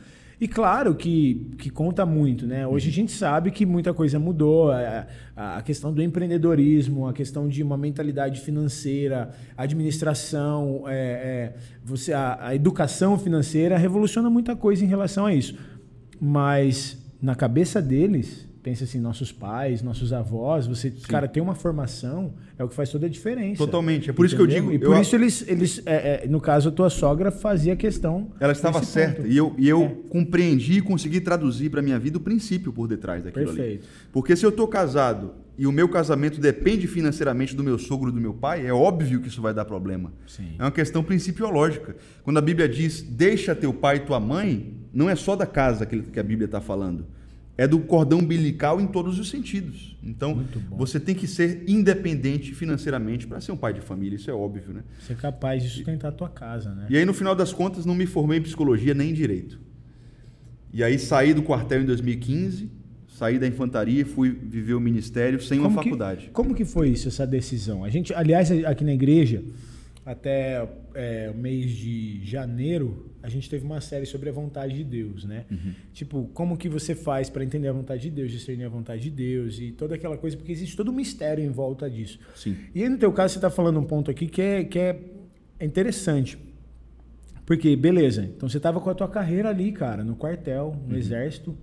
E claro que, que conta muito, né? Hoje a gente sabe que muita coisa mudou. A, a- a questão do empreendedorismo, a questão de uma mentalidade financeira, administração, é, é, você, a, a educação financeira revoluciona muita coisa em relação a isso. Mas na cabeça deles, pensa assim, nossos pais, nossos avós, você, cara, ter uma formação é o que faz toda a diferença. Totalmente. É por isso que eu Entendeu? digo, E por eu- isso eles, eles é, é, no caso, a tua sogra fazia questão. Ela estava certa. ponto. E eu, e eu É. compreendi e consegui traduzir para minha vida o princípio por detrás daquilo ali. Perfeito. Porque se eu estou casado e o meu casamento depende financeiramente do meu sogro e do meu pai, é óbvio que isso vai dar problema. Sim. É uma questão principiológica. Quando a Bíblia diz deixa teu pai e tua mãe, não é só da casa que a Bíblia está falando. É do cordão umbilical em todos os sentidos. Então, você tem que ser independente financeiramente para ser um pai de família, isso é óbvio, né? Ser capaz de sustentar a tua casa, né? E aí, no final das contas, não me formei em psicologia nem em direito. E aí, saí do quartel em 2015, saí da infantaria e fui viver o ministério sem uma que- faculdade. como que foi isso, essa decisão? A gente, aliás, aqui na igreja, até é, o mês de janeiro, a gente teve uma série sobre a vontade de Deus, né? Uhum. Tipo, como que você faz para entender a vontade de Deus, discernir a vontade de Deus e toda aquela coisa, porque existe todo um mistério em volta disso. Sim. E aí, no teu caso, você está falando um ponto aqui que é, que é interessante. Porque, beleza, então você estava com a tua carreira ali, cara, no quartel, no exército.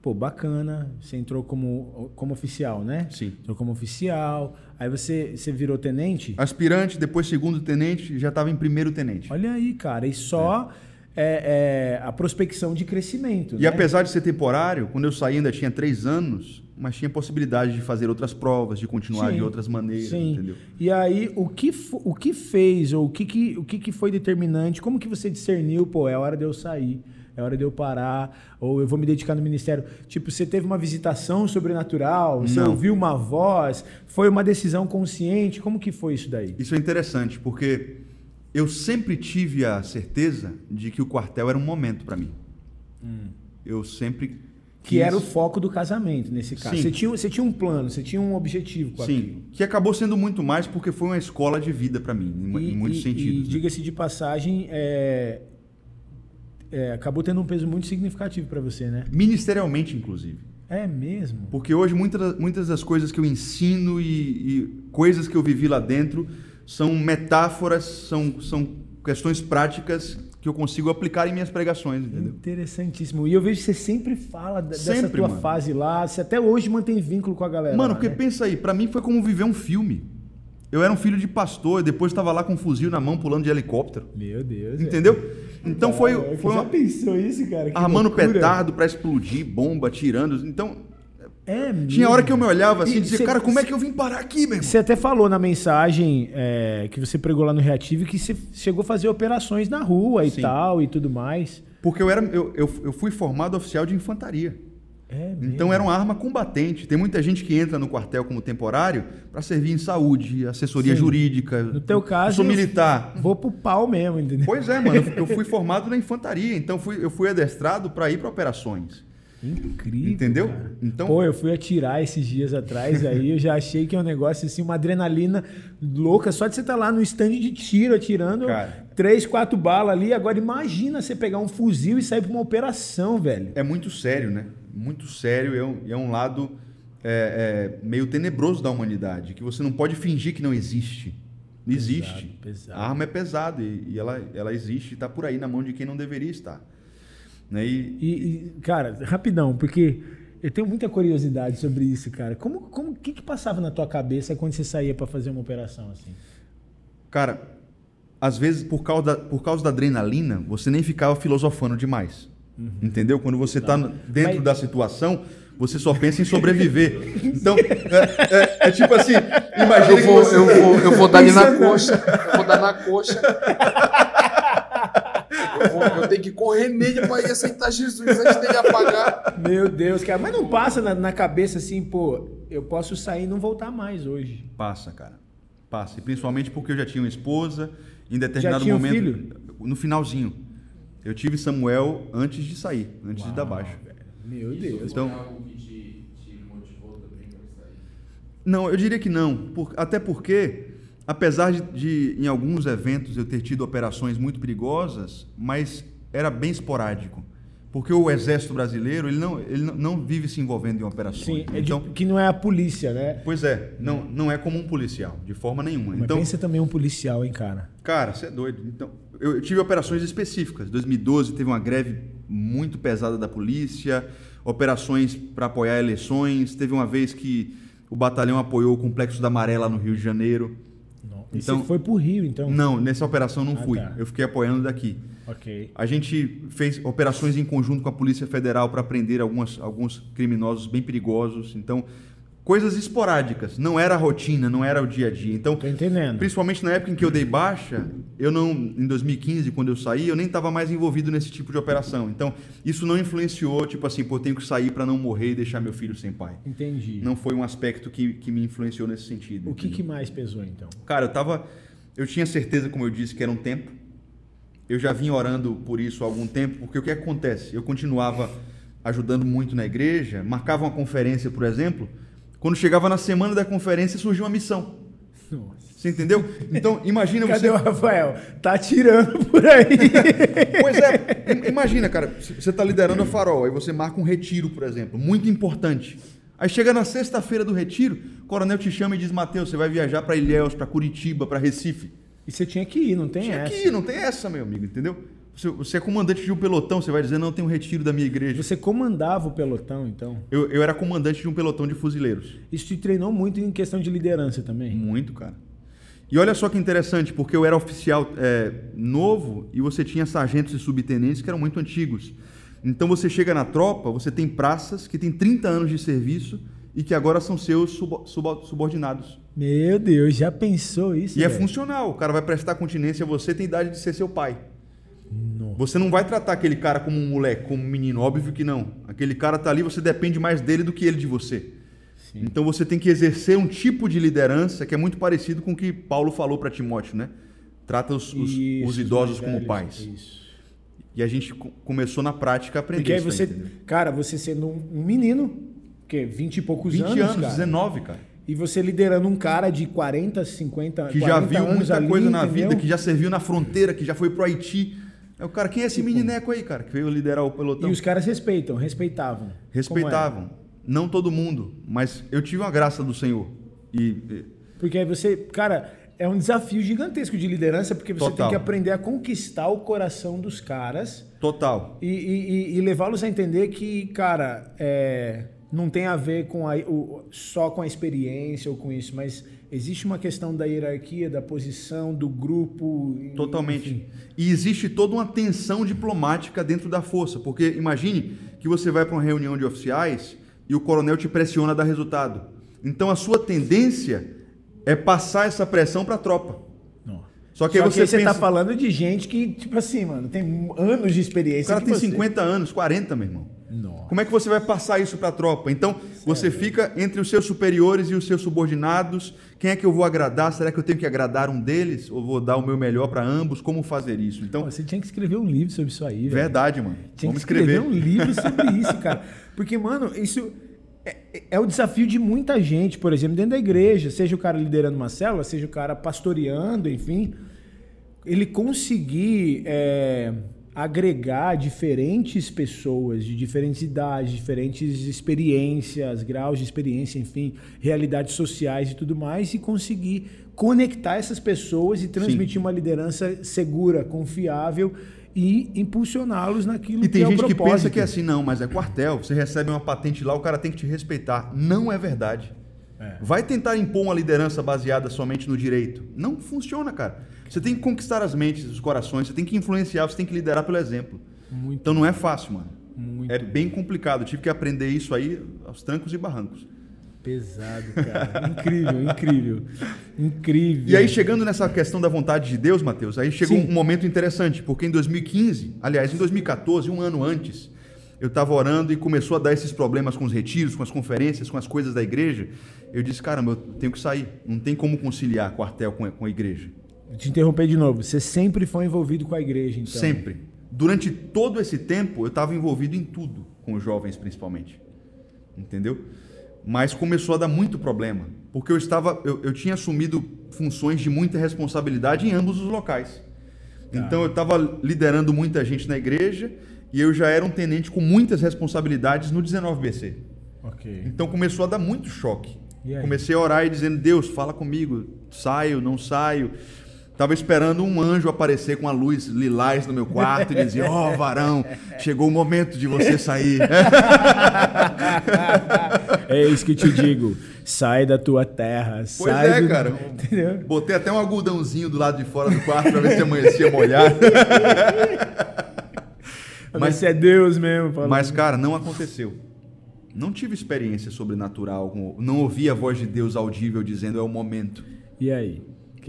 Pô, bacana. Você entrou como, como oficial, né? Sim. Entrou como oficial. Aí você, você virou tenente. Aspirante, depois segundo tenente, já estava em primeiro tenente. Olha aí, cara. E só é, é, a prospecção de crescimento. E né? apesar de ser temporário, quando eu saí ainda tinha três anos, mas tinha possibilidade de fazer outras provas, de continuar Sim, de outras maneiras, sim. entendeu? E aí, o que, o que fez, ou o que, que, o que, que foi determinante? Como que você discerniu, pô, é hora de eu sair, é hora de eu parar, ou eu vou me dedicar no ministério? Tipo, você teve uma visitação sobrenatural, você Não. ouviu uma voz, foi uma decisão consciente? Como que foi isso daí? Isso é interessante, porque eu sempre tive a certeza de que o quartel era um momento para mim. Eu sempre Que quis- era o foco do casamento, nesse caso. Sim. Você tinha, você tinha um plano, você tinha um objetivo com aquilo. Sim, que acabou sendo muito mais porque foi uma escola de vida para mim, em, em muitos e, sentidos. E né? diga-se de passagem, é, é, acabou tendo um peso muito significativo para você, né? Ministerialmente, inclusive. É mesmo. Porque hoje muitas, muitas das coisas que eu ensino e, e coisas que eu vivi lá dentro são metáforas, são, são questões práticas que eu consigo aplicar em minhas pregações, entendeu? Interessantíssimo. E eu vejo que você sempre fala dessa Sempre, tua mano. fase lá. Você até hoje mantém vínculo com a galera. Mano, lá, porque né? pensa aí, pra mim foi como viver um filme. Eu era um filho de pastor, e depois estava lá com um fuzil na mão pulando de helicóptero. Meu Deus. Entendeu? Então foi, Caraca, foi Já uma, pensou isso, cara? Que armando loucura. petardo pra explodir, bomba, tirando. Então, É tinha hora que eu me olhava assim E e dizia, cê- cara, como é que eu vim parar aqui, meu? Você até falou na mensagem é, que você pregou lá no Reativo que você chegou a fazer operações na rua e Sim. tal e tudo mais. Porque eu, era, eu, eu, eu fui formado oficial de infantaria. É. Então era uma arma combatente. Tem muita gente que entra no quartel como temporário para servir em saúde, assessoria Sim. jurídica. No teu Eu caso, sou militar. Vou pro pau mesmo, entendeu? Pois é, mano. eu- Eu fui formado na infantaria, então fui, eu fui adestrado para ir para operações. Incrível. Entendeu? cara. Então- Pô, eu fui atirar esses dias atrás, aí eu já achei que é um negócio assim, uma adrenalina louca, só de você estar lá no stand de tiro atirando Cara. três, quatro balas ali. Agora imagina você pegar um fuzil e sair pra uma operação, velho. É muito sério, né? Muito sério e é um, é um lado é, é, meio tenebroso da humanidade, que você não pode fingir que não existe. Não existe. pesado. A arma é pesada e, e ela, ela existe e está por aí na mão de quem não deveria estar. Né? E, E, e, cara, rapidão, porque eu tenho muita curiosidade sobre isso, cara. Como, como, o que que passava na tua cabeça quando você saía pra fazer uma operação assim? Cara, às vezes por causa da, por causa da adrenalina, você nem ficava filosofando demais. Entendeu? Quando você está dentro Mas- da situação, você só pensa em sobreviver. Então, é, é- é tipo assim, imagina Eu que vou, você... eu vou, eu vou dar ali na Pensando- coxa. Eu vou dar na coxa. Eu, vou- eu tenho que correr nele para ir aceitar Jesus antes dele apagar. Meu Deus, cara. Mas não passa na, na cabeça assim, pô, eu posso sair e não voltar mais hoje. Passa, cara. Passa. E principalmente porque eu já tinha uma esposa, em determinado tinha um momento. filho? No finalzinho. Eu tive Samuel antes de sair, antes de dar baixo. Meu Deus. Então, algo que te, te motivou também para sair? Não, eu diria que não. Por- até porque, apesar de, de, em alguns eventos, eu ter tido operações muito perigosas, mas era bem esporádico. Porque o Exército Brasileiro, ele não, ele não- vive se envolvendo em operações. Sim, é de- então, que não é a polícia, né? pois é, não, não é como um policial, de forma nenhuma. Mas então, pensa também um policial, hein, cara. Cara, você é doido. Então, eu, eu tive operações específicas. 2012 teve uma greve muito pesada da polícia, operações para apoiar eleições. Teve uma vez que o batalhão apoiou o Complexo da Maré lá no Rio de Janeiro. E Então- você foi pro Rio, então? Não, nessa operação não Ah, fui. tá. Eu fiquei apoiando daqui. Ok. A gente fez operações em conjunto com a Polícia Federal para prender algumas, alguns criminosos bem perigosos. Então, coisas esporádicas. Não era a rotina, não era o dia a dia. Então, Tô entendendo. Principalmente na época em que eu dei baixa, eu não, em 2015, quando eu saí, eu nem estava mais envolvido nesse tipo de operação. Então, isso não influenciou, tipo assim, pô, eu tenho que sair para não morrer e deixar meu filho sem pai. Entendi. Não foi um aspecto que, que me influenciou nesse sentido. O que, que mais pesou, então? Cara, eu tava. Eu tinha certeza, como eu disse, que era um tempo. Eu já vim orando por isso há algum tempo, porque o que acontece? Eu continuava ajudando muito na igreja, marcava uma conferência, por exemplo. Quando chegava na semana da conferência, surgiu uma missão. Nossa. Você entendeu? Então, imagina Cadê você. o Rafael? Tá tirando por aí. Pois é, im- imagina, cara, você está liderando a farol, aí você marca um retiro, por exemplo, muito importante. Aí chega na sexta-feira do retiro, o coronel te chama e diz: Mateus, você vai viajar para Ilhéus, para Curitiba, para Recife. E você tinha que ir, não tem Tinha essa. que ir, não tem essa, meu amigo, entendeu? Você, é comandante de um pelotão, você vai dizer: Não, tem um retiro da minha igreja. Você comandava o pelotão, então. Eu, eu era comandante de um pelotão de fuzileiros. Isso te treinou muito em questão de liderança também. Muito, cara. E olha só que interessante, porque eu era oficial é, novo e você tinha sargentos e subtenentes que eram muito antigos. Então você chega na tropa, você tem praças que têm 30 anos de serviço e que agora são seus subo- subo- subordinados. Meu Deus, já pensou isso? E é velho? funcional, o cara vai prestar continência a você, tem idade de ser seu pai. Nossa. Você não vai tratar aquele cara como um moleque, como um menino, óbvio que não. Aquele cara tá ali, você depende mais dele do que ele de você. Sim. Então você tem que exercer um tipo de liderança que é muito parecido com o que Paulo falou para Timóteo, né? Trata os, os- Isso, os idosos como pais. Isso. E a gente co- começou na prática a aprender Porque aí você, cara, você sendo um menino, que 20 e poucos 20 anos, anos, cara, 19, cara. e você liderando um cara de 40, 50, Que já 40 viu muita ali, coisa na entendeu? vida, que já serviu na fronteira, que já foi pro Haiti. É o cara, quem é esse menineco aí, cara, que veio liderar o pelotão? E os caras respeitam, respeitavam. Respeitavam. Não todo mundo, mas eu tive uma graça do Senhor. E, Porque aí você, cara, é um desafio gigantesco de liderança, porque você Total. tem que aprender a conquistar o coração dos caras total. e, e- e- e levá-los a entender que, cara, é, não tem a ver com a, o- só com a experiência ou com isso, mas existe uma questão da hierarquia, da posição, do grupo. e- Totalmente. enfim. E existe toda uma tensão diplomática dentro da força, porque imagine que você vai para uma reunião de oficiais e o coronel te pressiona a dar resultado. Então a sua tendência é passar essa pressão para a tropa. Só que Só aí que você aí você pensa, tá falando de gente que, tipo assim, mano, tem anos de o experiência. cara que tem você- 50 anos, 40, meu irmão. Nossa. Como é que você vai passar isso para a tropa? Então, você fica entre os seus superiores e os seus subordinados. Quem é que eu vou agradar? Será que eu tenho que agradar um deles? Ou vou dar o meu melhor para ambos? Como fazer isso? Então, Você tinha que escrever um livro sobre isso aí, velho. verdade, mano. Tinha Vamos que escrever, escrever. um livro sobre isso, cara. Porque, mano, isso é, é o desafio de muita gente, por exemplo, dentro da igreja, seja o cara liderando uma célula, seja o cara pastoreando, enfim. Ele conseguir é, agregar diferentes pessoas de diferentes idades, diferentes experiências, graus de experiência, enfim, realidades sociais e tudo mais, e conseguir conectar essas pessoas e transmitir uma liderança segura, confiável e impulsioná-los naquilo E tem que é gente o que propósito. pensa que é assim, não, mas é quartel, você recebe uma patente lá, o cara tem que te respeitar. Não é verdade. É. Vai tentar impor uma liderança baseada somente no direito. Não funciona, cara. Você tem que conquistar as mentes, os corações, você tem que influenciar, você tem que liderar pelo exemplo. Muito. Então não é fácil, mano. Muito É bem complicado. Eu tive que aprender isso aí aos trancos e barrancos. pesado, cara. incrível, incrível. Incrível. E aí, chegando nessa questão da vontade de Deus, Mateus, aí chegou Sim. um momento interessante, porque em 2015, aliás, em 2014, um ano antes, eu estava orando e começou a dar esses problemas com os retiros, com as conferências, com as coisas da igreja. Eu disse, caramba, eu tenho que sair. Não tem como conciliar quartel com a, com a igreja. Te interromper de novo. Você sempre foi envolvido com a igreja, então. Sempre. Durante todo esse tempo, eu estava envolvido em tudo, com os jovens principalmente. Entendeu? Mas começou a dar muito problema, porque eu estava, eu, eu tinha assumido funções de muita responsabilidade em ambos os locais. Então eu estava liderando muita gente na igreja e eu já era um tenente com muitas responsabilidades no 19BC. Ok. Então começou a dar muito choque. Comecei a orar e dizendo: Deus, fala comigo, saio, não saio. Tava esperando um anjo aparecer com a luz lilás no meu quarto e dizer: Ó, varão, chegou o momento de você sair. É isso que te digo. Sai da tua terra. Pois sai é, do... cara. Entendeu? Botei até um algodãozinho do lado de fora do quarto para ver se amanhecia molhado. Mas se é Deus mesmo. falando. Mas, cara, não aconteceu. Não tive experiência sobrenatural, não ouvi a voz de Deus audível dizendo: é o momento. E aí?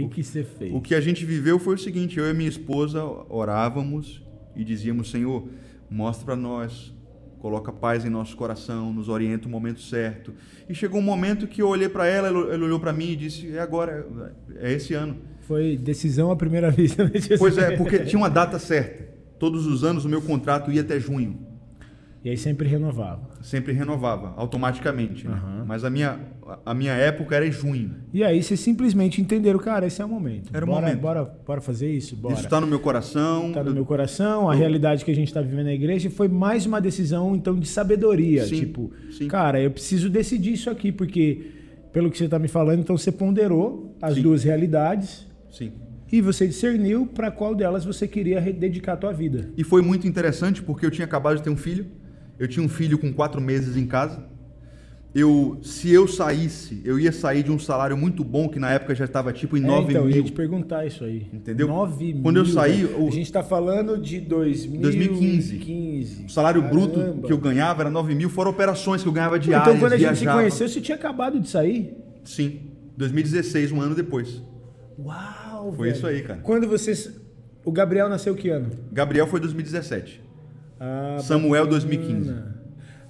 O que, que você fez? O que a gente viveu foi o seguinte: eu e minha esposa orávamos e dizíamos, Senhor, mostra para nós, coloca paz em nosso coração, nos orienta o momento certo. E chegou um momento que eu olhei para ela, ela ela olhou para mim e disse: é agora, é esse ano. Foi decisão à primeira vista. Pois é, porque tinha uma data certa. Todos os anos o meu contrato ia até junho. E aí sempre renovava. Sempre renovava, automaticamente. né? Aham. Mas a minha, a minha época era em junho. E aí vocês simplesmente entenderam, cara, esse é o momento. Era o bora, momento. Bora, bora fazer isso? Bora. Isso está no meu coração. Tá no eu- meu coração, a realidade que a gente tá vivendo na igreja foi mais uma decisão, então, de sabedoria. Sim, tipo, sim. cara, eu preciso decidir isso aqui, porque, pelo que você tá me falando, então você ponderou as Sim. duas realidades Sim. e você discerniu para qual delas você queria dedicar a tua vida. E foi muito interessante porque eu tinha acabado de ter um filho. Eu tinha um filho com quatro meses em casa. Eu, se eu saísse, eu ia sair de um salário muito bom, que na época já estava tipo em É, 9 então, eu ia mil. te perguntar isso aí. Entendeu? 9 mil. Quando eu saí, velho. o- A gente tá falando de 2015. 2015. O salário bruto Caramba. que eu ganhava era 9 mil, fora operações que eu ganhava diárias, Então, quando a gente se conheceu, você tinha acabado de sair? Sim, 2016, um ano depois. Uau, Foi velho. isso aí, cara. Quando você... O Gabriel nasceu que ano? Gabriel foi 2017. Ah, Samuel, bacana. 2015.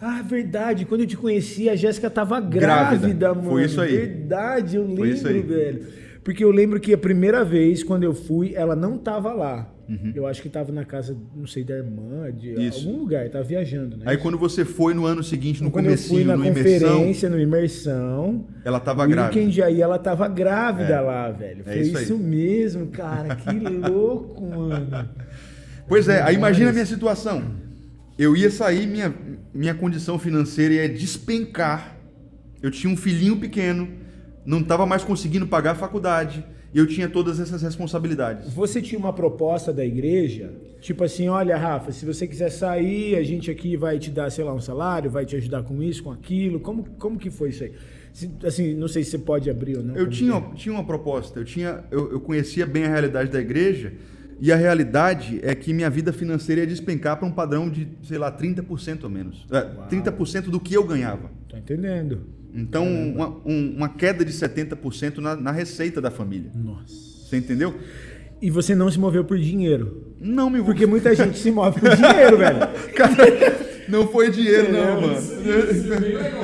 Ah, verdade. Quando eu te conheci, a Jéssica tava Grávida. grávida, Foi mano. isso aí. Verdade, eu lembro, Foi isso velho. Porque eu lembro que a primeira vez, quando eu fui, ela não tava lá. Eu acho que tava na casa, não sei, da irmã, de Uhum. Isso. algum lugar. Tava viajando, né? Aí quando você foi no ano seguinte, no quando eu fui comecinho, na no imersão, conferência, no imersão, ela estava grávida. weekend aí ela tava grávida lá, velho. É Foi isso isso, aí. mesmo, cara. Que louco, mano. Pois é, aí imagina a minha situação. Eu ia sair, minha, minha condição financeira ia despencar. Eu tinha um filhinho pequeno, não estava mais conseguindo pagar a faculdade. E eu tinha todas essas responsabilidades. Você tinha uma proposta da igreja, tipo assim, olha, Rafa, se você quiser sair, a gente aqui vai te dar, sei lá, um salário, vai te ajudar com isso, com aquilo. Como, como que foi isso aí? Se- Assim, não sei se você pode abrir ou não. Eu tinha, que é? tinha uma proposta, eu, tinha, eu, eu conhecia bem a realidade da igreja. E a realidade é que minha vida financeira ia despencar para um padrão de, sei lá, 30% ou menos. É, 30% do que eu ganhava. Tô entendendo. Então, uma, um- uma queda de 70% na, na receita da família. Nossa. Você entendeu? E você não se moveu por dinheiro. Não me Porque muita gente se move por dinheiro, velho. Cara, não foi dinheiro, não, Entendeu? mano. Isso é bem legal.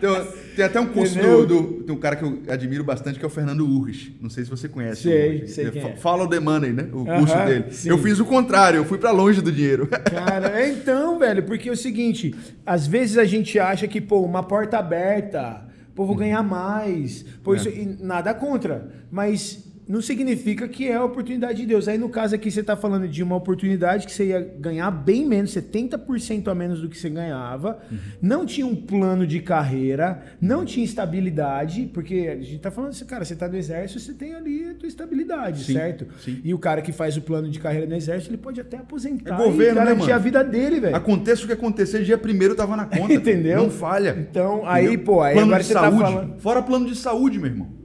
Me Tem, até um curso do, do- Tem um cara que eu admiro bastante, que é o Fernando Urrich. Não sei se você conhece. Sei, sei É quem é. Follow the Money, né? O Aham, curso dele. sim. Eu fiz o contrário, eu fui pra longe do dinheiro. Cara, é então, velho, porque é o seguinte, às vezes a gente acha que, pô, uma porta aberta, pô, vou ganhar mais, pô, É. isso, e nada contra, mas não significa que é a oportunidade de Deus. Aí no caso aqui você tá falando de uma oportunidade que você ia ganhar bem menos, 70% a menos do que você ganhava, Uhum. não tinha um plano de carreira, não tinha estabilidade, porque a gente tá falando assim, cara, você tá no exército, você tem ali a tua estabilidade, Sim, certo? sim. E o cara que faz o plano de carreira no exército, ele pode até aposentar É governo, e né, garantir mano? a vida dele, velho. Aconteça o que acontecer, dia primeiro tava na conta. Entendeu? Não falha. Então, aí, Entendeu? pô, aí plano agora você tá saúde. falando- Fora plano de saúde, meu irmão.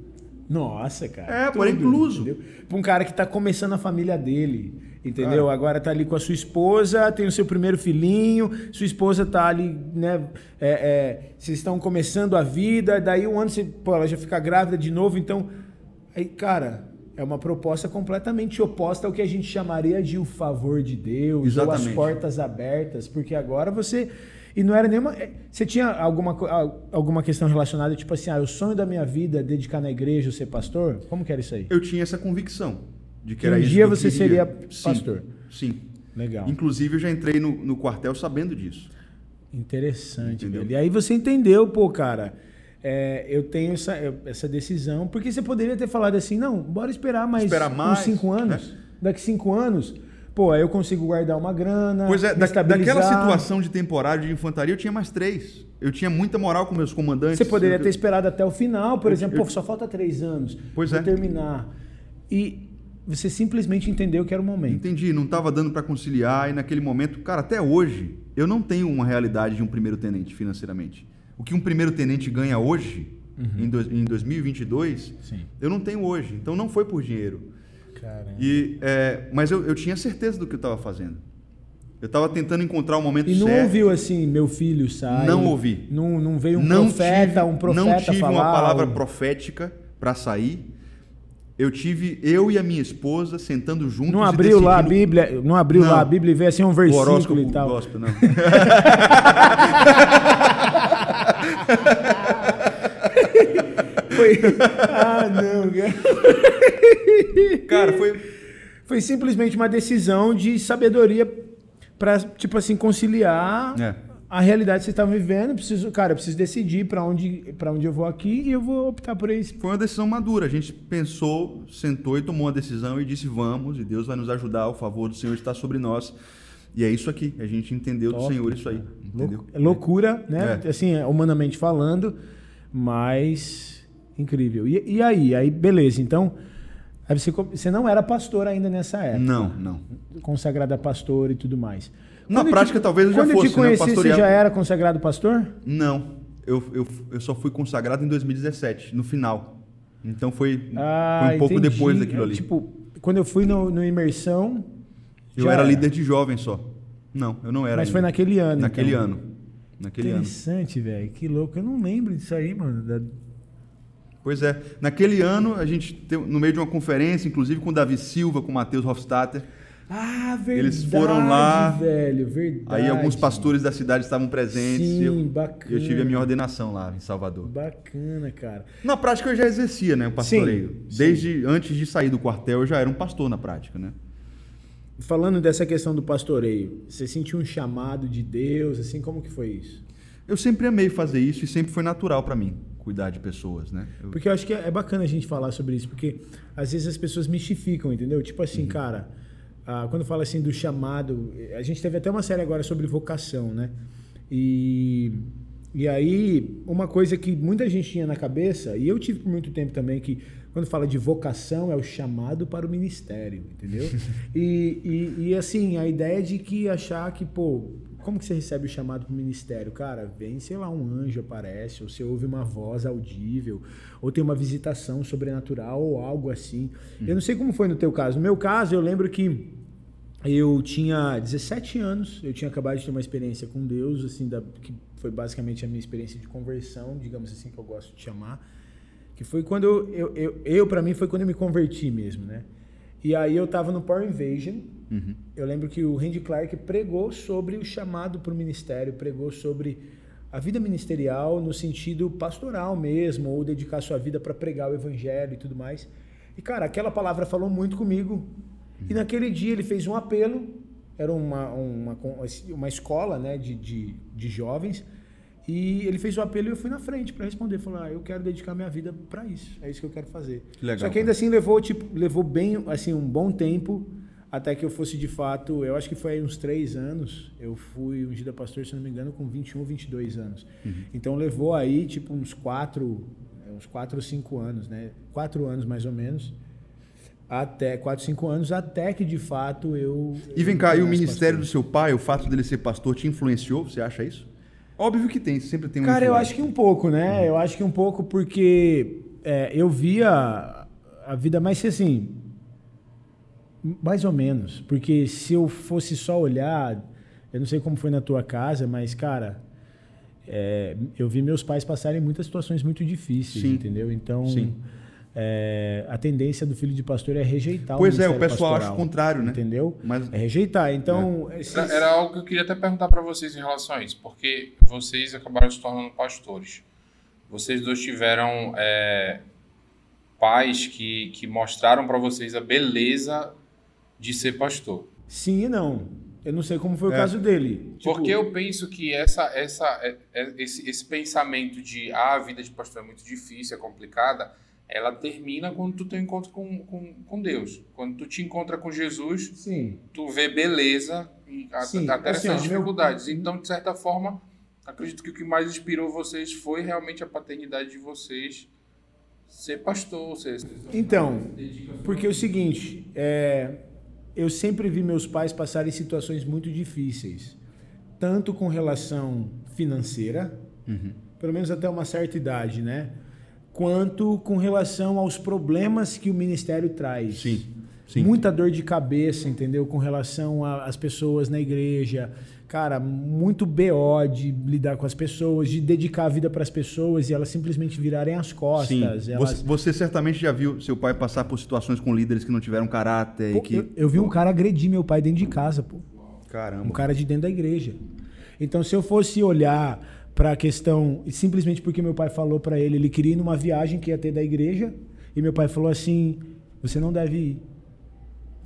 Nossa, cara. É, é incluso. Pra um cara que tá começando a família dele, entendeu? Agora tá ali com a sua esposa, tem o seu primeiro filhinho, sua esposa tá ali, né? é, é, vocês estão começando a vida, daí um ano você, pô, ela já fica grávida de novo, então. Aí, cara. É uma proposta completamente oposta ao que a gente chamaria de o favor de Deus, ou as Exatamente. portas abertas, porque agora você. E não era nenhuma. é, Você tinha alguma, alguma questão relacionada, tipo assim, ah, o sonho da minha vida é dedicar na igreja ou ser pastor? Como que era isso aí? Eu tinha essa convicção de que Que era um isso dia que eu você queria. seria Sim, pastor. Sim. Legal. Inclusive, eu já entrei no, no quartel sabendo disso. Interessante, Entendeu? velho. E aí você entendeu, pô, cara. é, eu tenho essa, essa decisão. Porque você poderia ter falado assim, não, bora esperar mais, Esperar mais, uns cinco anos. né? Daqui cinco anos, pô, aí eu consigo guardar uma grana. Pois é, da, daquela situação de temporário de infantaria, eu tinha mais três. Eu tinha muita moral com meus comandantes. Você poderia Eu- ter esperado até o final, por Eu- exemplo, eu- pô, só falta três anos. Vou é. terminar. E você simplesmente entendeu que era o momento. Entendi, não estava dando para conciliar e naquele momento, cara, até hoje, eu não tenho uma realidade de um primeiro tenente financeiramente. O que um primeiro tenente ganha hoje, em, dois- em 2022, Sim. eu não tenho hoje. Então não foi por dinheiro. Caramba. E, é, mas eu, eu tinha certeza do que eu estava fazendo. Eu estava tentando encontrar o momento E não certo. ouviu assim, meu filho sai. Não ouvi. Não, não veio um não profeta, tive, um profeta Não tive falar. uma palavra algo. profética para sair. Eu tive eu e a minha esposa sentando juntos. Não abriu lá a Bíblia, não abriu Não. lá a Bíblia e veio assim um O versículo horóscopo e tal. gospel, não. Foi... ah, não, cara. Cara, foi, Foi simplesmente uma decisão de sabedoria para tipo assim conciliar É. a realidade que vocês estavam vivendo. Preciso, cara, eu preciso decidir para onde para onde eu vou aqui e eu vou optar por isso. Foi uma decisão madura. A gente pensou, sentou e tomou uma decisão e disse: vamos, e Deus vai nos ajudar, o favor do Senhor está sobre nós. E é isso aqui. A gente entendeu do Top, Senhor isso aí. Entendeu? É loucura, né? É. Assim, humanamente falando, mas incrível. E, e aí? Aí, beleza. Então, aí você, você não era pastor ainda nessa época. Não, não. Consagrado a pastor e tudo mais. Na Quando prática, talvez eu já quando fosse, eu te né? conheci, Pastoreava- você já era consagrado pastor? Não. Eu, eu, eu só fui consagrado em 2017, no final. Então foi, Ah, foi um pouco entendi. depois daquilo É, ali. Tipo, quando eu fui no, no Imersão. eu já era líder de jovem só. Não, eu não era. Mas ainda. foi naquele ano. Naquele então. ano. Naquele. Interessante, velho. Que louco. Eu não lembro disso aí, mano. Da- Pois é. Naquele ano, a gente, teve- no meio de uma conferência, inclusive com o Davi Silva, com o Matheus Hofstadter, Ah, verdade. Eles foram lá, velho. Verdade. aí alguns pastores da cidade estavam presentes. Sim, e eu, bacana. eu tive a minha ordenação lá em Salvador. Bacana, cara. Na prática, eu já exercia né, o pastoreio. Sim, sim. Desde antes de sair do quartel, eu já era um pastor na prática. Né? Falando dessa questão do pastoreio, você sentiu um chamado de Deus, assim, como que foi isso? Eu sempre amei fazer isso e sempre foi natural para mim cuidar de pessoas. Né? Eu- Porque eu acho que é bacana a gente falar sobre isso, porque às vezes as pessoas mistificam, entendeu? Tipo assim, cara, ah, quando fala assim do chamado, a gente teve até uma série agora sobre vocação, né? E, e aí, uma coisa que muita gente tinha na cabeça, e eu tive por muito tempo também, que quando fala de vocação é o chamado para o ministério, entendeu? e, e, e assim, a ideia de que achar que, pô, como que você recebe o chamado para o ministério? Cara, vem, sei lá, um anjo aparece, ou você ouve uma voz audível, ou tem uma visitação sobrenatural, ou algo assim. Eu não sei como foi no teu caso. No meu caso, eu lembro que eu tinha 17 anos, eu tinha acabado de ter uma experiência com Deus, assim, da, que foi basicamente a minha experiência de conversão, digamos assim, que eu gosto de chamar. Que foi quando eu, eu, eu, eu para mim, foi quando eu me converti mesmo, né? E aí eu tava no Power Invasion. Eu lembro que o Randy Clark pregou sobre o chamado para o ministério, pregou sobre a vida ministerial no sentido pastoral mesmo, ou dedicar sua vida para pregar o evangelho e tudo mais. E cara, aquela palavra falou muito comigo. E naquele dia ele fez um apelo, era uma, uma, uma escola né, de, de, de jovens, e ele fez o apelo e eu fui na frente para responder. Falei, ah, eu quero dedicar minha vida para isso, é isso que eu quero fazer. Que legal, Só que ainda assim levou, tipo, levou bem, assim, um bom tempo até que eu fosse de fato, eu acho que foi aí uns três anos, eu fui ungido a pastor, se não me engano, com 21, 22 anos. Então levou aí, tipo, uns quatro, uns quatro ou cinco anos, né? Quatro anos mais ou menos, até quatro, cinco anos, até que de fato eu... E vem cá, e o ministério do pastor. seu pai, o fato dele ser pastor, te influenciou? Você acha isso? Óbvio que tem, sempre tem uma Cara, eu acho que um pouco, né? Eu acho que um pouco porque é, eu via a vida mais assim, mais ou menos. Porque se eu fosse só olhar, eu não sei como foi na tua casa, mas, cara, é, eu vi meus pais passarem muitas situações muito difíceis, Sim. entendeu? Então, Sim. é, a tendência do filho de pastor é rejeitar Pois é, o pessoal acha pastoral, o contrário, né? Entendeu? Mas- É rejeitar. Então, esses- Era, era algo que eu queria até perguntar para vocês em relação a isso, porque vocês acabaram se tornando pastores. Vocês dois tiveram é, pais que, que mostraram para vocês a beleza de ser pastor. sim e não. Eu não sei como foi o É. caso dele. Tipo, Porque eu penso que essa, essa, é- é- esse, esse pensamento de ah, a vida de pastor é muito difícil, é complicada, ela termina quando tu tem um encontro com, com, com Deus. Quando tu te encontra com Jesus, Sim. tu vê beleza Sim, até assim, essas dificuldades. Então, de certa forma, acredito que o que mais inspirou vocês foi realmente a paternidade de vocês ser pastor, ser... Então, porque é o seguinte, é, eu sempre vi meus pais passarem situações muito difíceis, tanto com relação financeira, pelo menos até uma certa idade, né? Quanto com relação aos problemas que o ministério traz. Sim, sim. Muita dor de cabeça, entendeu? Com relação às pessoas na igreja. Cara, muito BO de lidar com as pessoas, de dedicar a vida para as pessoas e elas simplesmente virarem as Sim. costas. elas- Você, você certamente já viu seu pai passar por situações com líderes que não tiveram caráter Pô, e que. eu, eu vi um cara agredir meu pai dentro de casa, pô. Um Caramba. cara de dentro da igreja. Então, se eu fosse olhar para a questão, simplesmente porque meu pai falou para ele, ele queria ir numa viagem que ia ter da igreja, e meu pai falou assim: você não deve ir.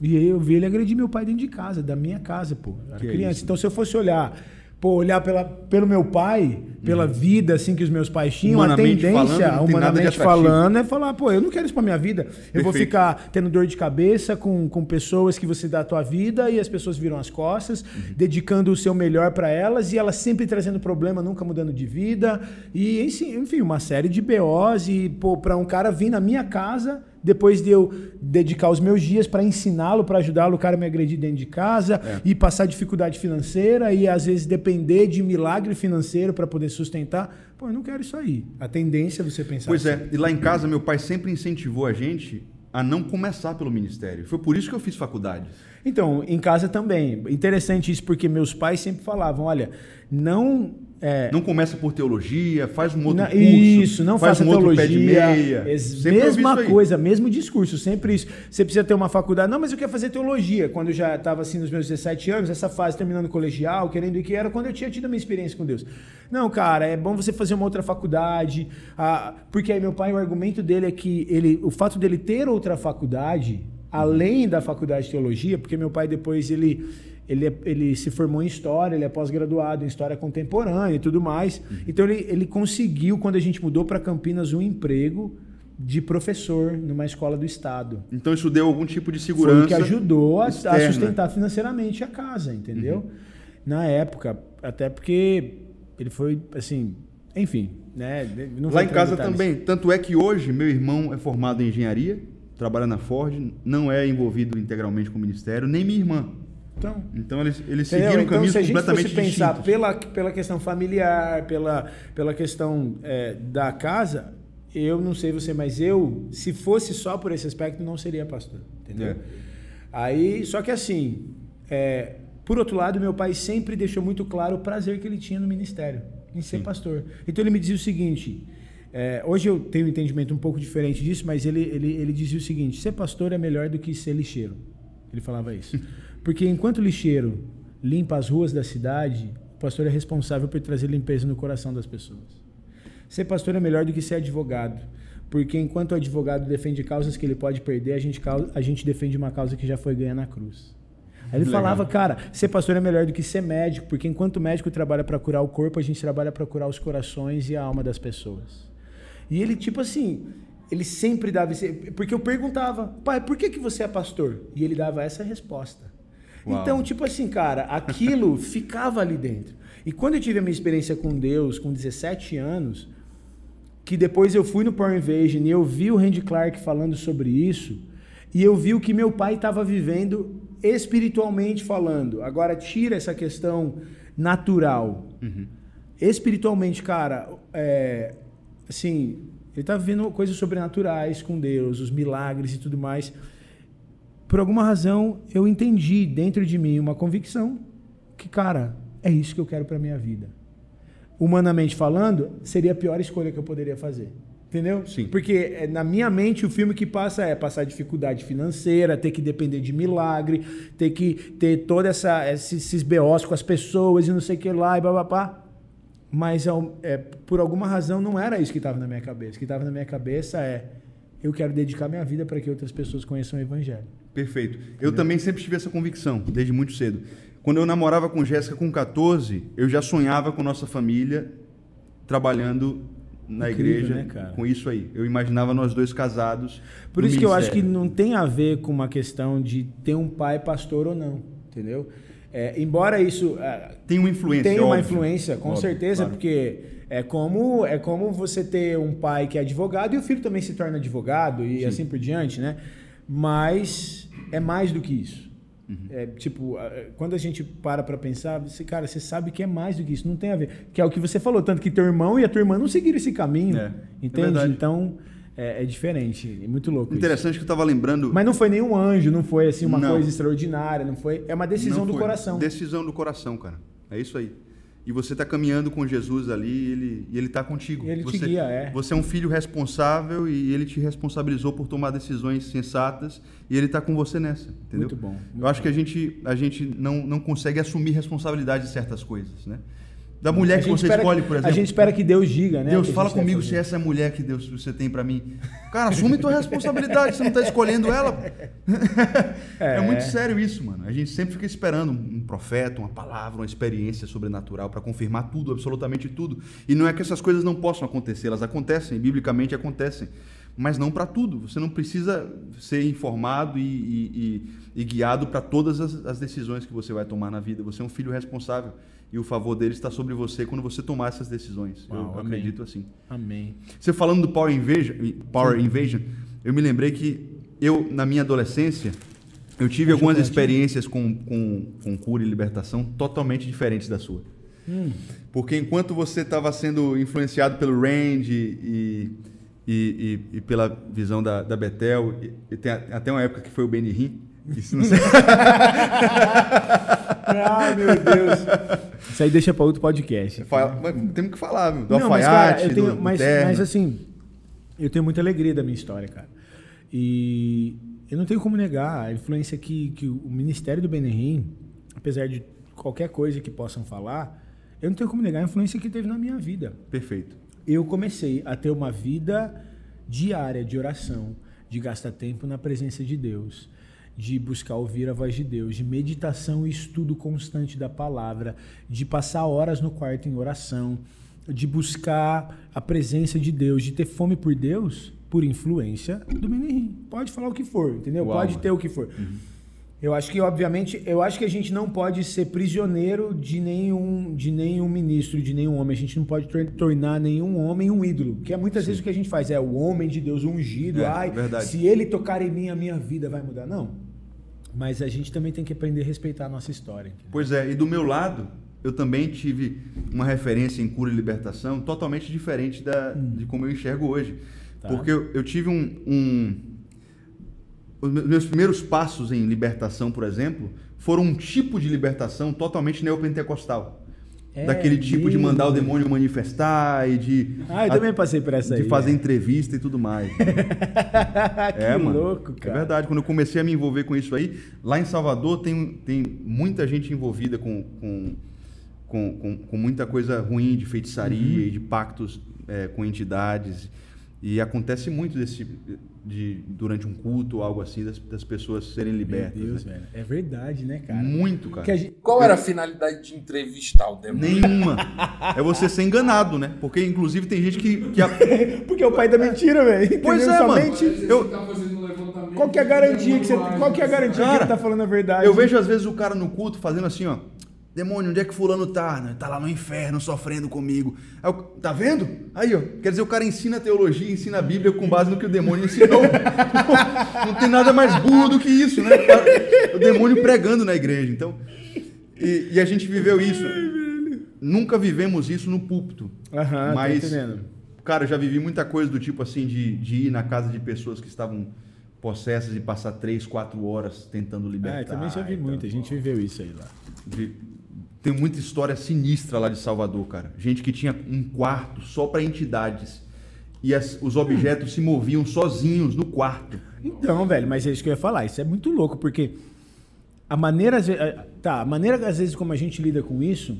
E eu vi ele agredir meu pai dentro de casa, da minha casa, pô. Eu era Que criança. isso? Então, se eu fosse olhar, pô, olhar pela, pelo meu pai, pela vida assim que os meus pais tinham, Uhum. A tendência, falando, humanamente falando, é falar, pô, eu não quero isso pra minha vida. Eu vou Perfeito. ficar tendo dor de cabeça com, com pessoas que você dá a tua vida e as pessoas viram as costas, Uhum. dedicando o seu melhor pra elas e elas sempre trazendo problema, nunca mudando de vida. E, enfim, enfim, uma série de BOs e, pô, pra um cara vir na minha casa depois de eu dedicar os meus dias para ensiná-lo, para ajudá-lo, o cara me agredir dentro de casa É. e passar dificuldade financeira e às vezes depender de milagre financeiro para poder sustentar. Pô, eu não quero isso aí. A tendência é você pensar Pois assim. é, e lá em casa meu pai sempre incentivou a gente a não começar pelo ministério. Foi por isso que eu fiz faculdade. Então, em casa também. Interessante isso porque meus pais sempre falavam, olha, não é, Não começa por teologia, faz um outro Não, curso. Isso, não faz um outro pé de teologia. meia. Ex- mesma coisa, mesmo discurso, sempre isso. Você precisa ter uma faculdade. Não, mas eu quero fazer teologia. Quando eu já estava assim nos meus 17 anos, essa fase terminando o colegial, querendo ir que era quando eu tinha tido a minha experiência com Deus. Não, cara, é bom você fazer uma outra faculdade. ah, porque aí meu pai, o argumento dele é que ele, o fato dele ter outra faculdade, além da faculdade de teologia, porque meu pai depois ele ele, é- ele se formou em História, ele é pós-graduado em História Contemporânea e tudo mais. Então ele, ele conseguiu, quando a gente mudou para Campinas, um emprego de professor numa escola do Estado. Então isso deu algum tipo de segurança. Foi o que ajudou a, a. Uhum. sustentar financeiramente a casa, entendeu? Na época, até porque ele foi, assim, enfim, né? Lá em casa detalhes. também. Tanto é que hoje meu irmão é formado em engenharia, trabalha na Ford, não é envolvido integralmente com o ministério, nem minha irmã. Então, Então eles, eles seguiram então, caminhos se a gente completamente fosse pensar distintos. pela, pela questão familiar, pela, pela questão é, da casa, eu não sei você, mas eu, se fosse só por esse aspecto, não seria pastor. Entendeu? É. Aí, só que assim, é, por outro lado, meu pai sempre deixou muito claro o prazer que ele tinha no ministério, em ser pastor. Então ele me dizia o seguinte. é, hoje eu tenho um entendimento um pouco diferente disso, mas ele, ele, ele dizia o seguinte: ser pastor é melhor do que ser lixeiro. Ele falava isso. Porque enquanto o lixeiro limpa as ruas da cidade, o pastor é responsável por trazer limpeza no coração das pessoas. Ser pastor é melhor do que ser advogado. Porque enquanto o advogado defende causas que ele pode perder, a gente, a gente defende uma causa que já foi ganha na cruz. Aí ele Legal. falava, cara, ser pastor é melhor do que ser médico, porque enquanto o médico trabalha para curar o corpo, a gente trabalha para curar os corações e a alma das pessoas. E ele, tipo assim, ele sempre dava esse. Porque eu perguntava, pai, por que, que você é pastor? E ele dava essa resposta. Uau. Então, tipo assim, cara, aquilo ficava ali dentro. E quando eu tive a minha experiência com Deus, com 17 anos, que depois eu fui no Power Invasion e eu vi o Randy Clark falando sobre isso, e eu vi o que meu pai estava vivendo espiritualmente falando. Agora, tira essa questão natural. Espiritualmente, cara, é, assim, ele estava vivendo coisas sobrenaturais com Deus, os milagres e tudo mais. Por alguma razão, eu entendi dentro de mim uma convicção que, cara, é isso que eu quero para minha vida humanamente falando, seria a pior escolha que eu poderia fazer. Entendeu? Sim. Porque é, na minha mente o filme que passa é passar dificuldade financeira, ter que depender de milagre, ter que ter toda essa esses, BOs com as pessoas e não sei o que lá e babapá. Mas é, por alguma razão não era isso que estava na minha cabeça. O que estava na minha cabeça é eu quero dedicar minha vida para que outras pessoas conheçam o evangelho. Perfeito. Eu também sempre tive essa convicção, desde muito cedo. Quando eu namorava com Jéssica com 14, eu já sonhava com nossa família trabalhando na Incrível, igreja né, com isso aí. Eu imaginava nós dois casados. Por isso que eu acho que ministério. não tem a ver com uma questão de ter um pai pastor ou não, entendeu? É, embora isso é, tem uma influência. tenha uma óbvio. influência, com Óbvio, certeza, claro. porque é como é como você ter um pai que é advogado e o filho também se torna advogado e assim por diante, né? Mas é mais do que isso. Uhum. É, tipo, a- quando a gente para pra pensar, você, cara, você sabe que é mais do que isso, não tem a ver. Que é o que você falou, tanto que teu irmão e a tua irmã não seguiram esse caminho, É, é entende? verdade. então, é, é diferente, é muito louco isso. Interessante que eu estava lembrando. Mas não foi nenhum anjo, não foi assim uma Não. coisa extraordinária, não foi. É uma decisão do coração. Decisão do coração, cara. É isso aí. E você está caminhando com Jesus ali e ele, e ele está contigo. Ele te você, guia, é. Você é um filho responsável e ele te responsabilizou por tomar decisões sensatas e ele está com você nessa, entendeu? Muito bom, muito Eu acho que a gente, a gente não, não consegue assumir responsabilidade de certas coisas, né? Da mulher que você escolhe, por exemplo. A gente espera que Deus diga, né? Deus, fala comigo se essa é a mulher que Deus você tem pra mim. Cara, assume tua responsabilidade, você não tá escolhendo ela. É. muito sério isso, mano. A gente sempre fica esperando um profeta, uma palavra, uma experiência sobrenatural pra confirmar tudo, absolutamente tudo. E não é que essas coisas não possam acontecer, elas acontecem, biblicamente acontecem. Mas não pra tudo. Você não precisa ser informado e, e- e- e guiado para todas as, as decisões que você vai tomar na vida. Você é um filho responsável e o favor dele está sobre você quando você tomar essas decisões. Uau, Eu amém. acredito assim. Amém. Você falando do Power Invasion, Power Invasion, eu me lembrei que eu, na minha adolescência, eu tive algumas experiências com, com, com cura e libertação totalmente diferentes da sua. Porque enquanto você estava sendo influenciado pelo Randy e, e, e- e pela visão da, da Betel, e, tem a- até uma época que foi o Benny Hinn, isso não sei. Ah, meu Deus. Isso aí deixa para outro podcast. Fala- mas temos que falar, do Não, mas, alfaiate, cara, eu tenho, do, do mas, terno. mas assim, eu tenho muita alegria da minha história, cara. E eu não tenho como negar a influência que, que o Ministério do Benerim, apesar de qualquer coisa que possam falar, eu não tenho como negar a influência que teve na minha vida. Perfeito. Eu comecei a ter uma vida diária de oração, de gastar tempo na presença de Deus, de buscar ouvir a voz de Deus, de meditação e estudo constante da palavra, de passar horas no quarto em oração, de buscar a presença de Deus, de ter fome por Deus, por influência do Menerim. Pode falar o que for, entendeu? Uau, Pode ter o que for. Eu acho que, obviamente, eu acho que a gente não pode ser prisioneiro de nenhum, de nenhum ministro, de nenhum homem. A gente não pode tor- tornar nenhum homem um ídolo. Que é muitas vezes o que a gente faz. É o homem de Deus ungido. É, Ai, verdade. se ele tocar em mim, a minha vida vai mudar. Não. Mas a gente também tem que aprender a respeitar a nossa história. entendeu? Pois é, e do meu lado, eu também tive uma referência em cura e libertação totalmente diferente da, de como eu enxergo hoje. Tá. Porque eu, eu tive um, um- Os me- meus primeiros passos em libertação, por exemplo, foram um tipo de libertação totalmente neopentecostal. É Daquele tipo de mandar o demônio manifestar e de. Ah, eu também passei por essa De aí, fazer é. entrevista e tudo mais. que É, mano. louco, cara. É verdade. Quando eu comecei a me envolver com isso aí, lá em Salvador tem, tem muita gente envolvida com, com, com, com, com muita coisa ruim de feitiçaria Uhum. e de pactos é, com entidades. E acontece muito desse, de, durante um culto ou algo assim, das, das pessoas serem Meu libertas. Deus, né? velho. É verdade, né, cara? Muito, cara. Que a gente- Qual era a finalidade de entrevistar o demônio? Nenhuma. É você ser enganado, né? Porque, inclusive, tem gente que. que a- Porque é o pai da mentira, velho. Pois Entendeu? é, mano. Somente- Eu- Qual que é a garantia que você, qual que é a garantia que Cara, ele tá falando a verdade? Eu vejo às vezes o cara no culto fazendo assim, ó. Demônio, onde é que fulano tá? Né? Tá lá no inferno sofrendo comigo. Eu, tá vendo? Aí, ó. Quer dizer, o cara ensina teologia, ensina a Bíblia com base no que o demônio ensinou. Não tem nada mais burro do que isso, né? O, demônio pregando na igreja. Então, e, e a gente viveu isso. Nunca vivemos isso no púlpito. Aham, mas, entendendo. cara, eu já vivi muita coisa do tipo assim, de, de ir na casa de pessoas que estavam possessas e passar três, quatro horas tentando libertar. Ah, também já vi e tal. muito. A gente viveu isso aí lá. Vi- Tem muita história sinistra lá de Salvador, cara. Gente que tinha um quarto só para entidades. E as- os objetos se moviam sozinhos no quarto. Então, velho, mas é isso que eu ia falar. Isso é muito louco, porque a maneira, tá, a maneira às vezes como a gente lida com isso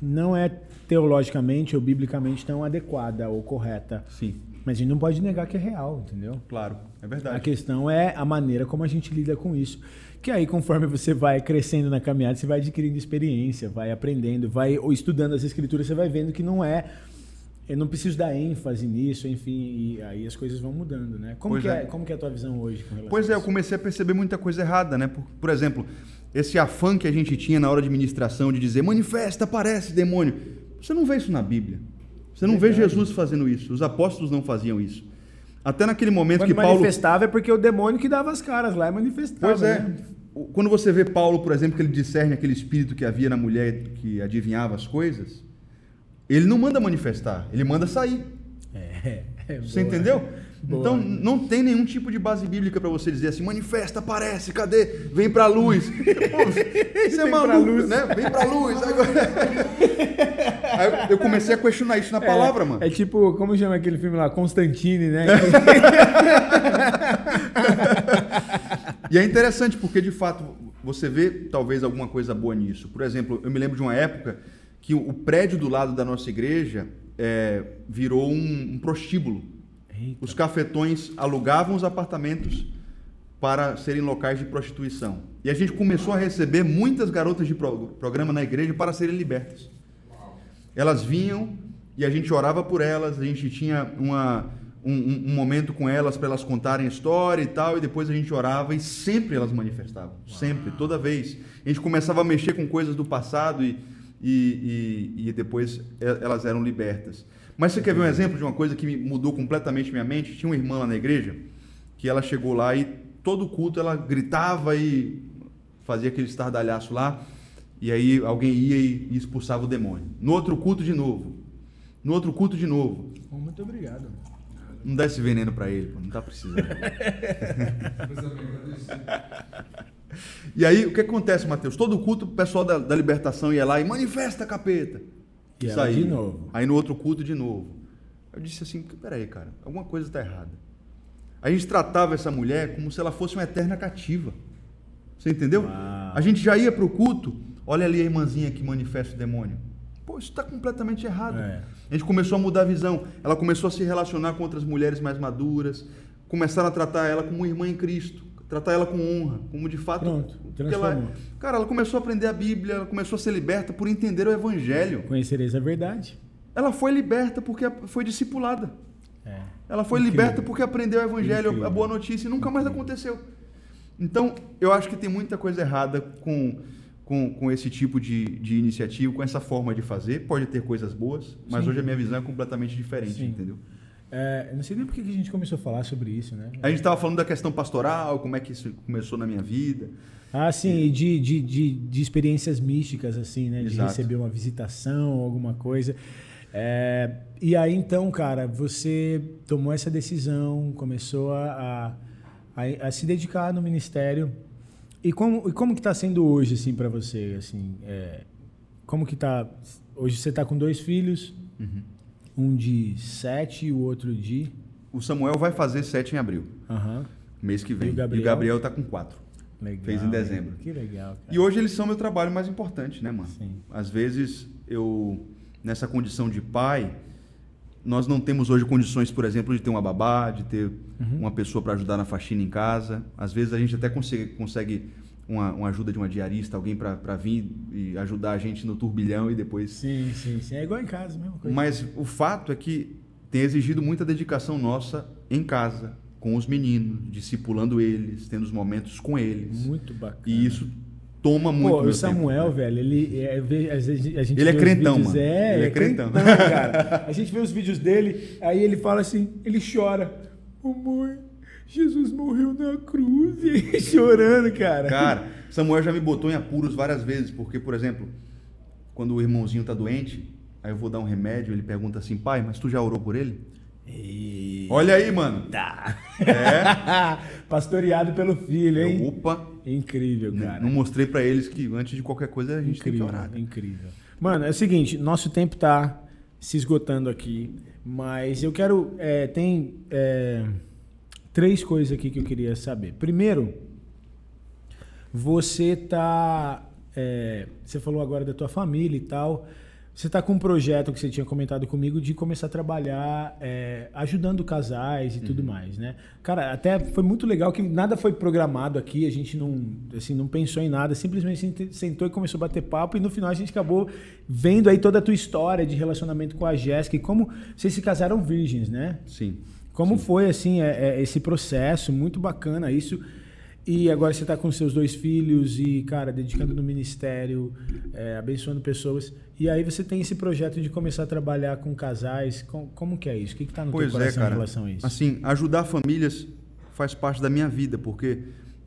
não é teologicamente ou biblicamente tão adequada ou correta. Sim, Mas a gente não pode negar que é real, entendeu? claro. É A verdade. questão é a maneira como a gente lida com isso. Que aí, conforme você vai crescendo na caminhada, você vai adquirindo experiência, vai aprendendo, vai ou estudando as escrituras, você vai vendo que não é. Eu não preciso dar ênfase nisso, enfim, e aí as coisas vão mudando, né? Como, Pois que, é. é. como que é a tua visão hoje com relação Pois é, eu comecei a perceber muita coisa errada, né? Por, por exemplo, esse afã que a gente tinha na hora de ministração de dizer manifesta, aparece, demônio. Você não vê isso na Bíblia. Você não vê Verdade. Jesus fazendo isso. Os apóstolos não faziam isso. Até naquele momento Quando que Paulo. manifestava é porque o demônio que dava as caras lá e manifestava. Pois é. né? Quando você vê Paulo, por exemplo, que ele discerne aquele espírito que havia na mulher que adivinhava as coisas, ele não manda manifestar, ele manda sair. É, é Você entendeu? Boa. Então não tem nenhum tipo de base bíblica para você dizer assim, manifesta, aparece, cadê? Vem pra luz. Pô, Você é maluco, luz. né? Vem pra luz. Agora... Aí eu comecei a questionar isso na palavra, é, mano. É tipo, como chama aquele filme lá? Constantine, né? E é interessante porque, de fato, você vê talvez alguma coisa boa nisso. Por exemplo, eu me lembro de uma época que o prédio do lado da nossa igreja é, virou um, um prostíbulo. Eita. Os cafetões alugavam os apartamentos para serem locais de prostituição. E a gente começou a receber muitas garotas de pro- programa na igreja para serem libertas. Elas vinham e a gente orava por elas, a gente tinha uma, um, um- momento com elas para elas contarem história e tal, e depois a gente orava e sempre elas manifestavam. Sempre, toda vez. A gente começava a mexer com coisas do passado e, e, e, e depois elas eram libertas. Mas você quer ver um exemplo de uma coisa que mudou completamente minha mente? Tinha uma irmã lá na igreja que ela chegou lá e todo culto ela gritava e fazia aquele estardalhaço lá, e aí alguém ia e expulsava o demônio. No outro culto de novo. No outro culto de novo. Muito obrigado. Não dá esse veneno pra ele, não tá precisando. e aí, o que acontece, Mateus? Todo culto, o pessoal da, da libertação ia lá e manifesta capeta. E ela de novo. Aí no outro culto de novo. Eu disse assim, peraí, cara, alguma coisa está errada. A gente tratava essa mulher como se ela fosse uma eterna cativa. Você entendeu? Uau. A gente já ia para o culto, olha ali a irmãzinha que manifesta o demônio. Pô, isso está completamente errado. É. A gente começou a mudar a visão. Ela começou a se relacionar com outras mulheres mais maduras. Começaram a tratar ela como irmã em Cristo. Tratar ela com honra, como de fato. Pronto, ela, cara, ela começou a aprender a Bíblia, ela começou a ser liberta por entender o Evangelho. Conhecereis a verdade. Ela foi liberta porque foi discipulada. É. Ela foi Incrível. liberta porque aprendeu o evangelho, Incrível. a boa notícia, e nunca mais aconteceu. Então, eu acho que tem muita coisa errada com, com, com esse tipo de, de iniciativa, com essa forma de fazer. Pode ter coisas boas, mas Sim. hoje a minha visão é completamente diferente, Sim. entendeu? É, não sei nem por que a gente começou a falar sobre isso, né? A gente estava falando da questão pastoral, como é que isso começou na minha vida. Ah, sim, e de, de, de, de experiências místicas, assim, né? De Exato. receber uma visitação, alguma coisa. É, e aí, então, cara, você tomou essa decisão, começou a, a, a- a se dedicar no ministério. E como, e como que tá sendo hoje, assim, para você, assim? é, como que tá... Hoje você tá com dois filhos, Uhum. Um de sete e o outro de... O Samuel vai fazer 7 em abril, Aham, mês que vem. E o Gabriel? E o Gabriel está com 4. legal. Fez em dezembro. Que legal, cara. E hoje eles são meu trabalho mais importante, né, mano? Sim. Às vezes eu, nessa condição de pai, nós não temos hoje condições, por exemplo, de ter uma babá, de ter Uhum. uma pessoa para ajudar na faxina em casa. Às vezes a gente até consegue, consegue uma, uma ajuda de uma diarista, alguém para vir e ajudar a gente no turbilhão e depois. Sim, sim, sim. É igual em casa, mesma coisa. Mas o fato é que tem exigido muita dedicação nossa em casa, com os meninos, discipulando eles, tendo os momentos com eles. Muito bacana. E isso toma muito Pô, o Samuel, tempo, velho, ele é, vê- às vezes a gente Ele é crentão, vídeos- mano. É, Ele é é crentão. crentão, cara. A gente vê os vídeos dele, aí ele fala assim, ele chora. Mamãe, Jesus morreu na cruz. E chorando, cara. Cara, Samuel já me botou em apuros várias vezes, porque, por exemplo, quando o irmãozinho tá doente, aí eu vou dar um remédio, ele pergunta assim, pai, mas tu já orou por ele? E... Olha aí, mano. Tá. É. Pastoreado pelo filho, hein? Opa, Incrível, cara. não mostrei pra eles que antes de qualquer coisa a gente incrível, tem que orar. incrível. Mano, é o seguinte, nosso tempo tá se esgotando aqui, mas eu quero é, tem é, três coisas aqui que eu queria saber. Primeiro, você tá, é, você falou agora da tua família e tal. Você tá com um projeto que você tinha comentado comigo de começar a trabalhar é, ajudando casais e tudo mais, né? Cara, até foi muito legal que nada foi programado aqui, a gente não, assim, não pensou em nada, simplesmente sente- sentou e começou a bater papo e no final a gente acabou vendo aí toda a tua história de relacionamento com a Jéssica e como vocês se casaram virgens, né? Sim. Como foi assim é- é esse processo? Muito bacana isso. E agora você está com seus dois filhos e, cara, dedicando no ministério, é, abençoando pessoas. E aí você tem esse projeto de começar a trabalhar com casais. Com- como que é isso? O que está no Pois teu é, coração cara. em relação a isso? Assim, ajudar famílias faz parte da minha vida, porque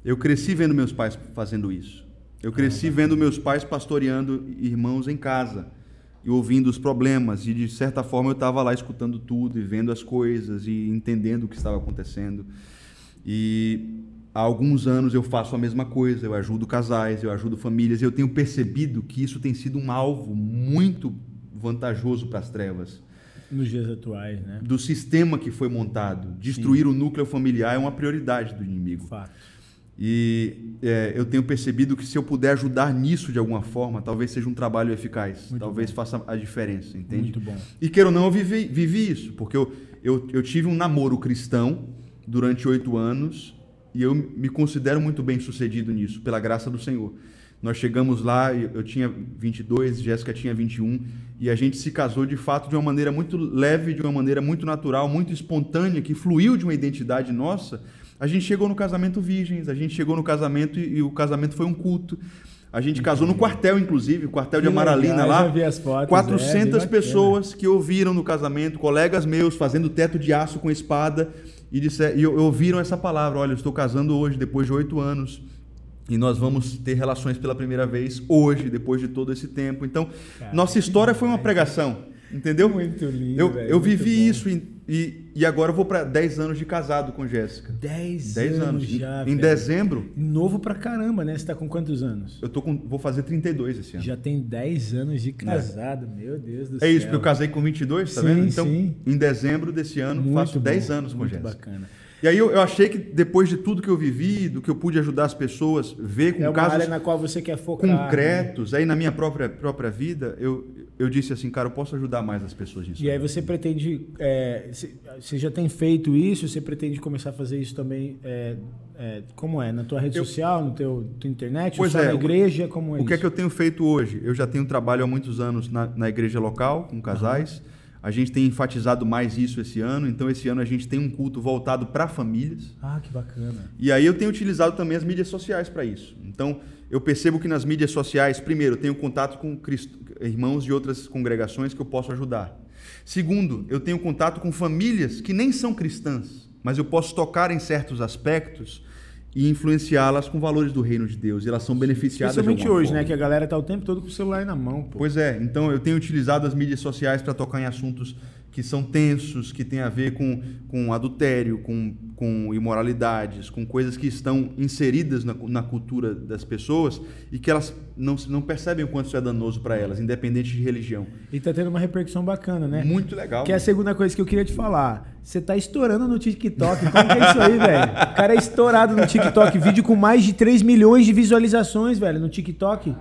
eu cresci vendo meus pais fazendo isso. Eu Ah, cresci vendo meus pais pastoreando irmãos em casa e ouvindo os problemas e de certa forma eu estava lá escutando tudo e vendo as coisas e entendendo o que estava acontecendo. E há alguns anos eu faço a mesma coisa, eu ajudo casais, eu ajudo famílias, e eu tenho percebido que isso tem sido um alvo muito vantajoso para as trevas Nos dias atuais, né? do sistema que foi montado. Destruir o núcleo familiar é uma prioridade do inimigo. Fato. E é, eu tenho percebido que se eu puder ajudar nisso de alguma forma, talvez seja um trabalho eficaz. Muito talvez faça a diferença, entende? Muito bom. E queira ou não, eu vivi, vivi isso, porque eu, eu, eu tive um namoro cristão durante oito anos e eu me considero muito bem sucedido nisso, pela graça do Senhor. Nós chegamos lá, eu eu tinha 22, Jéssica tinha 21, e a gente se casou de fato de uma maneira muito leve, de uma maneira muito natural, muito espontânea, que fluiu de uma identidade nossa. A gente chegou no casamento virgens, a gente chegou no casamento e, e o casamento foi um culto. A gente casou no quartel, inclusive, o quartel de Que Amaralina legal, lá. já vi as fotos, é, 400 bem bacana. pessoas que ouviram no casamento, colegas meus fazendo teto de aço com espada e, disser, e ouviram essa palavra: Olha, eu estou casando hoje, depois de oito anos. E nós vamos ter relações pela primeira vez hoje, depois de todo esse tempo. Então, Cara, nossa história foi uma pregação, entendeu? Muito lindo, Eu, eu vivi bom. isso e, e, e agora eu vou para 10 anos de casado com Jéssica. 10, 10 anos, anos. já, em velho. dezembro, Novo pra caramba, né? Você tá com quantos anos? eu tô com, vou fazer 32 esse ano. Já tem 10 anos de casado, meu Deus do É céu. isso, porque eu casei com 22, tá Sim, vendo? Então, sim. em dezembro desse ano, Muito faço bom, 10 anos com muito Jéssica. bacana. E aí eu, eu achei que depois de tudo que eu vivi, do que eu pude ajudar as pessoas, ver com É casos área na qual você quer focar. né? concretos, aí na minha própria, própria vida, eu, eu disse assim, cara, eu posso ajudar mais as pessoas nisso. E aí você pretende, é, você- já tem feito isso? Você pretende começar a fazer isso também? é, é, como é? Na tua rede Eu- social, no teu tua internet, Pois é, na igreja? Como é O que é que eu tenho feito hoje? Eu já tenho trabalho há muitos anos na, na igreja local, com casais. A gente tem enfatizado mais isso esse ano. Então, esse ano a gente tem um culto voltado para famílias. Ah, que bacana. E aí eu tenho utilizado também as mídias sociais para isso. Então, eu percebo que nas mídias sociais, primeiro, eu tenho contato com irmãos de outras congregações que eu posso ajudar. Segundo, eu tenho contato com famílias que nem são cristãs, mas eu posso tocar em certos aspectos e influenciá-las com valores do reino de Deus. E elas são beneficiadas Especialmente hoje, forma. né? Que a galera tá o tempo todo com o celular na mão, pô. Pois é, então eu tenho utilizado as mídias sociais para tocar em assuntos que são tensos, que têm a ver com, com adultério, com, com imoralidades, com coisas que estão inseridas na, na cultura das pessoas e que elas não, não percebem o quanto isso é danoso para elas, independente de religião. E tá tendo uma repercussão bacana, né? Muito legal. Que é a segunda coisa que eu queria te falar. Você tá estourando no TikTok. Como que é isso aí, velho? O cara é estourado no TikTok. Vídeo com mais de 3 milhões de visualizações, velho, no TikTok.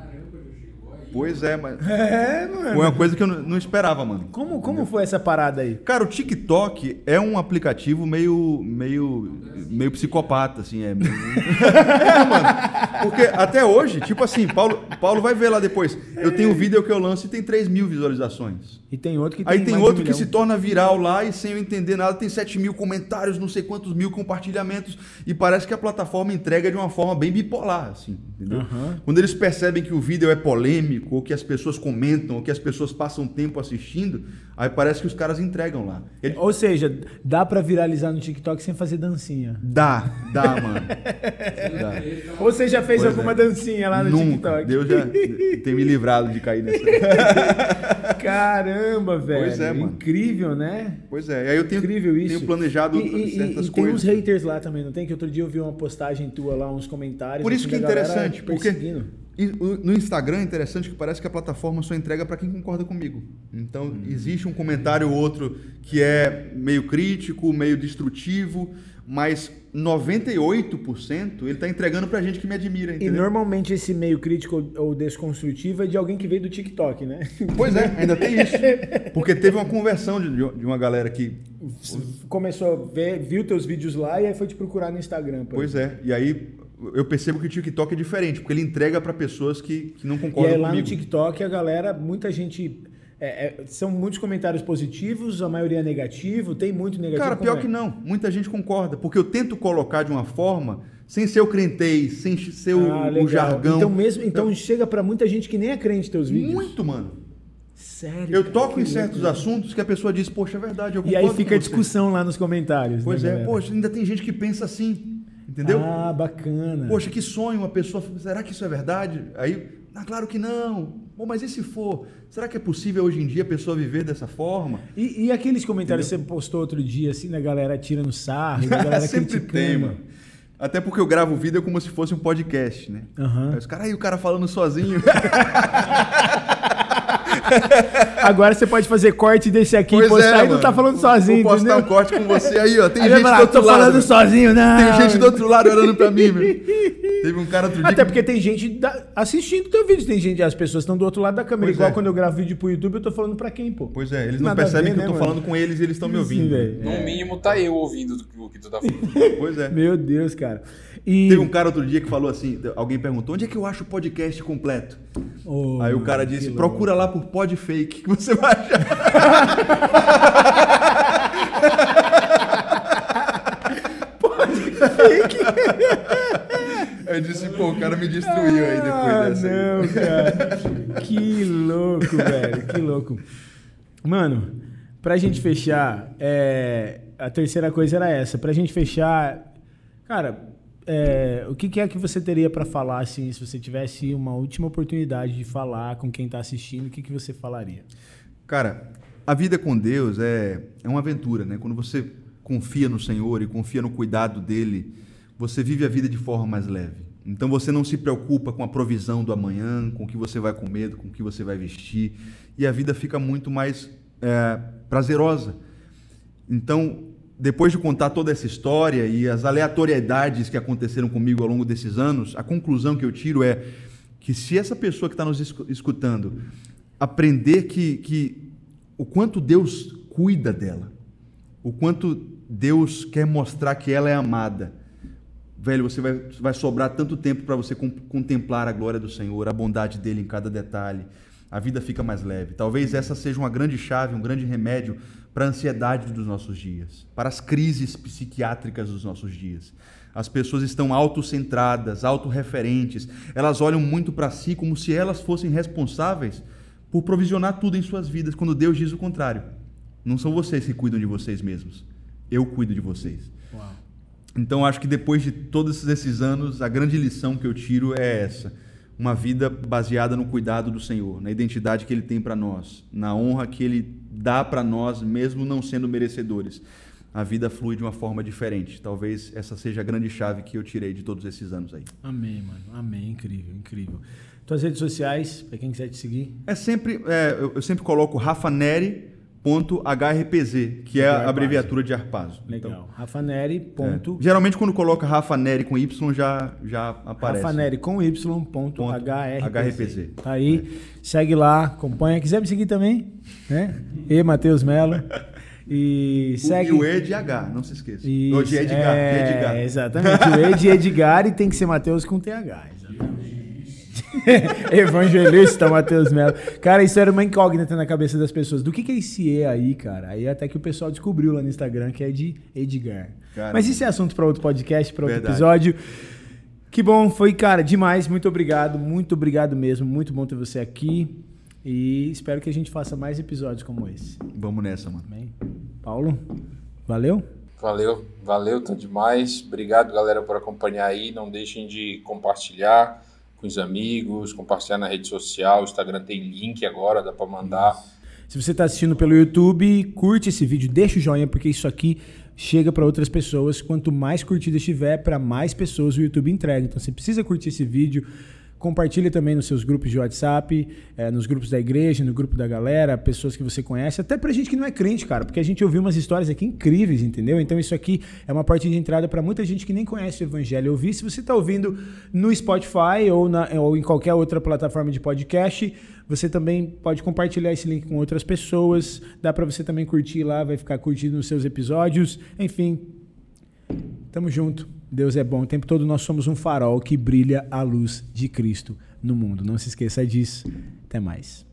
Pois é, mas É, mano. foi uma coisa que eu não, esperava, mano. Como, como foi essa parada aí? Cara, o TikTok é um aplicativo meio, meio, meio psicopata, assim, é. É, mano. Porque até hoje, tipo assim, Paulo, Paulo vai ver lá depois. Eu tenho um vídeo que eu lanço e tem 3 mil visualizações. E tem outro que tem Aí tem de um outro que milhão. se torna viral lá e sem eu entender nada, tem 7 mil comentários, não sei quantos mil compartilhamentos. E parece que a plataforma entrega de uma forma bem bipolar, assim, entendeu? Aham. Quando eles percebem que o vídeo é polêmico, ou que as pessoas comentam, ou que as pessoas passam tempo assistindo, aí parece que os caras entregam lá. Ele- Ou seja, dá pra viralizar no TikTok sem fazer dancinha. Dá, dá, mano. Dá. Ou você já fez Pois alguma é. dancinha lá no Nunca. TikTok? Deus já tem me livrado de cair nessa. Caramba, velho. Pois é, mano. Incrível, né? Pois é, aí eu tenho, Incrível isso. tenho planejado e, e- certas e tem coisas. uns haters lá também, não tem? Que outro dia eu vi uma postagem tua lá, uns comentários. Por isso assim, que é interessante, porque. E no Instagram é interessante que parece que a plataforma só entrega para quem concorda comigo. Então, Hum. existe um comentário ou outro que é meio crítico, meio destrutivo, mas 98% ele tá entregando pra gente que me admira, E entendeu? normalmente esse meio crítico ou- desconstrutivo é de alguém que veio do TikTok, né? Pois é, ainda tem isso. Porque teve uma conversão de, de uma galera que Começou a ver, viu teus vídeos lá e aí foi te procurar no Instagram. Pois é, e aí eu percebo que o TikTok é diferente, porque ele entrega para pessoas que, que não E concordam aí lá comigo. no TikTok a galera, muita gente. é, é, são muitos comentários positivos, a maioria é negativo, tem muito negativo. Cara, pior é? que não. Muita gente concorda, porque eu tento colocar de uma forma sem ser o crentez, sem ser o, Ah, o jargão. Então, mesmo, então chega pra muita gente que nem é crente teus vídeos. Muito, mano. Sério. Eu toco em certos assuntos que a pessoa diz, poxa, é verdade, eu E aí fica a discussão lá nos comentários. Pois né, é, galera? poxa, ainda tem gente que pensa assim, entendeu? Ah, bacana. Poxa, que sonho, uma pessoa. Será que isso é verdade? Aí, ah, claro que não. Bom, mas e se for? Será que é possível hoje em dia a pessoa viver dessa forma? E, e aqueles comentários que você postou outro dia, assim, da galera tirando sarro, da galera Sempre criticando. tem, mano. Até porque eu gravo o vídeo como se fosse um podcast, né? Aham. Aí os caras, aí o cara falando sozinho. Agora você pode fazer corte desse aqui Pois e postar é, e não mano. tá falando sozinho, Vou postar entendeu? um corte com você aí, ó. Tem Aí gente falar, do outro tô lado. falando sozinho, não. Tem gente do outro lado olhando pra mim, meu. Teve um cara outro dia. Até que- porque tem gente da- assistindo teu vídeo, tem gente, as pessoas estão do outro lado da câmera. Pois Igual é. quando eu gravo vídeo pro YouTube, eu tô falando pra quem, pô? Pois é, eles não Nada percebem ver, que eu né, tô mano? falando com eles e eles estão me Sim, ouvindo. velho. No mínimo, tá eu ouvindo o que tu tá falando. Pois é. Meu Deus, cara. E... Teve um cara outro dia que falou assim: alguém perguntou, onde é que eu acho o podcast completo? Oh, Aí o cara disse: procura lá por podfake, que você vai achar. Eu disse, pô, o cara me destruiu aí depois Ah, dessa. aí. não, cara. que louco, velho. Que louco. Mano, pra gente fechar, é, a terceira coisa era essa. Pra gente fechar, cara, é, o que, que é que você teria pra falar, assim, se você tivesse uma última oportunidade de falar com quem tá assistindo, o que, que você falaria? Cara, a vida com Deus é, é uma aventura, né? Quando você confia no Senhor e confia no cuidado dele, você vive a vida de forma mais leve. Então você não se preocupa com a provisão do amanhã, com o que você vai comer, com o que você vai vestir, e a vida fica muito mais é, prazerosa. Então, depois de contar toda essa história e as aleatoriedades que aconteceram comigo ao longo desses anos, a conclusão que eu tiro é que se essa pessoa que está nos escu- escutando aprender que, que o quanto Deus cuida dela, o quanto Deus quer mostrar que ela é amada, velho, você vai, vai sobrar tanto tempo para você contemplar a glória do Senhor, a bondade dele em cada detalhe. A vida fica mais leve. Talvez essa seja uma grande chave, um grande remédio para a ansiedade dos nossos dias, para as crises psiquiátricas dos nossos dias. As pessoas estão autocentradas, autorreferentes. Elas olham muito para si como se elas fossem responsáveis por provisionar tudo em suas vidas, quando Deus diz o contrário. Não são vocês que cuidam de vocês mesmos. Eu cuido de vocês. Uau. Então acho que depois de todos esses anos, a grande lição que eu tiro é essa: uma vida baseada no cuidado do Senhor, na identidade que Ele tem para nós, na honra que Ele dá para nós, mesmo não sendo merecedores. A vida flui de uma forma diferente. Talvez essa seja a grande chave que eu tirei de todos esses anos aí. Amém, mano. Amém. Incrível, incrível. Tuas redes sociais, pra quem quiser te seguir. É sempre, é, eu, eu sempre coloco rafaneri.hrpz, que é a abreviatura de Arpazo. Legal. Então, Rafaneri. Ponto, é. Geralmente quando coloca Rafa Neri com Y já, já aparece. Rafaneri com Y. Ponto Ponto HRPZ. HRPZ. Tá aí. Segue lá, acompanha. Quiser me seguir também, né? E Matheus Melo. E O- segue. E o E de H, não se esqueça. Isso, O de Edgar. é, de Edgar. Exatamente. O E de Edgar e tem que ser Matheus com TH. Exatamente. Evangelista Matheus Melo. Cara, isso era uma incógnita na cabeça das pessoas. Do que, que é esse E aí, cara? Aí até que o pessoal descobriu lá no Instagram que é de Edgar. Cara, Mas isso é assunto para outro podcast, para outro Verdade. episódio. Que bom, foi, cara, demais. Muito obrigado, muito obrigado mesmo. Muito bom ter você aqui. E espero que a gente faça mais episódios como esse. Vamos nessa, mano. Amém? Paulo, valeu? Valeu, valeu, tá demais. Obrigado, galera, por acompanhar aí. Não deixem de compartilhar com os amigos, compartilhar na rede social. O Instagram tem link agora, dá pra mandar. Se você está assistindo pelo YouTube, curte esse vídeo, deixa o joinha, porque isso aqui chega para outras pessoas. Quanto mais curtidas tiver, para mais pessoas o YouTube entrega. Então você precisa curtir esse vídeo. Compartilha também nos seus grupos de WhatsApp, eh, nos grupos da igreja, no grupo da galera, pessoas que você conhece, até pra gente que não é crente, cara, porque a gente ouviu umas histórias aqui incríveis, entendeu? Então isso aqui é uma porta de entrada para muita gente que nem conhece o evangelho ouvir. Se você está ouvindo no Spotify ou, na- ou em qualquer outra plataforma de podcast, você também pode compartilhar esse link com outras pessoas. Dá para você também curtir lá, vai ficar curtindo os seus episódios. Enfim, tamo junto. Deus é bom. O tempo todo nós somos um farol que brilha a luz de Cristo no mundo. Não se esqueça disso. Até mais.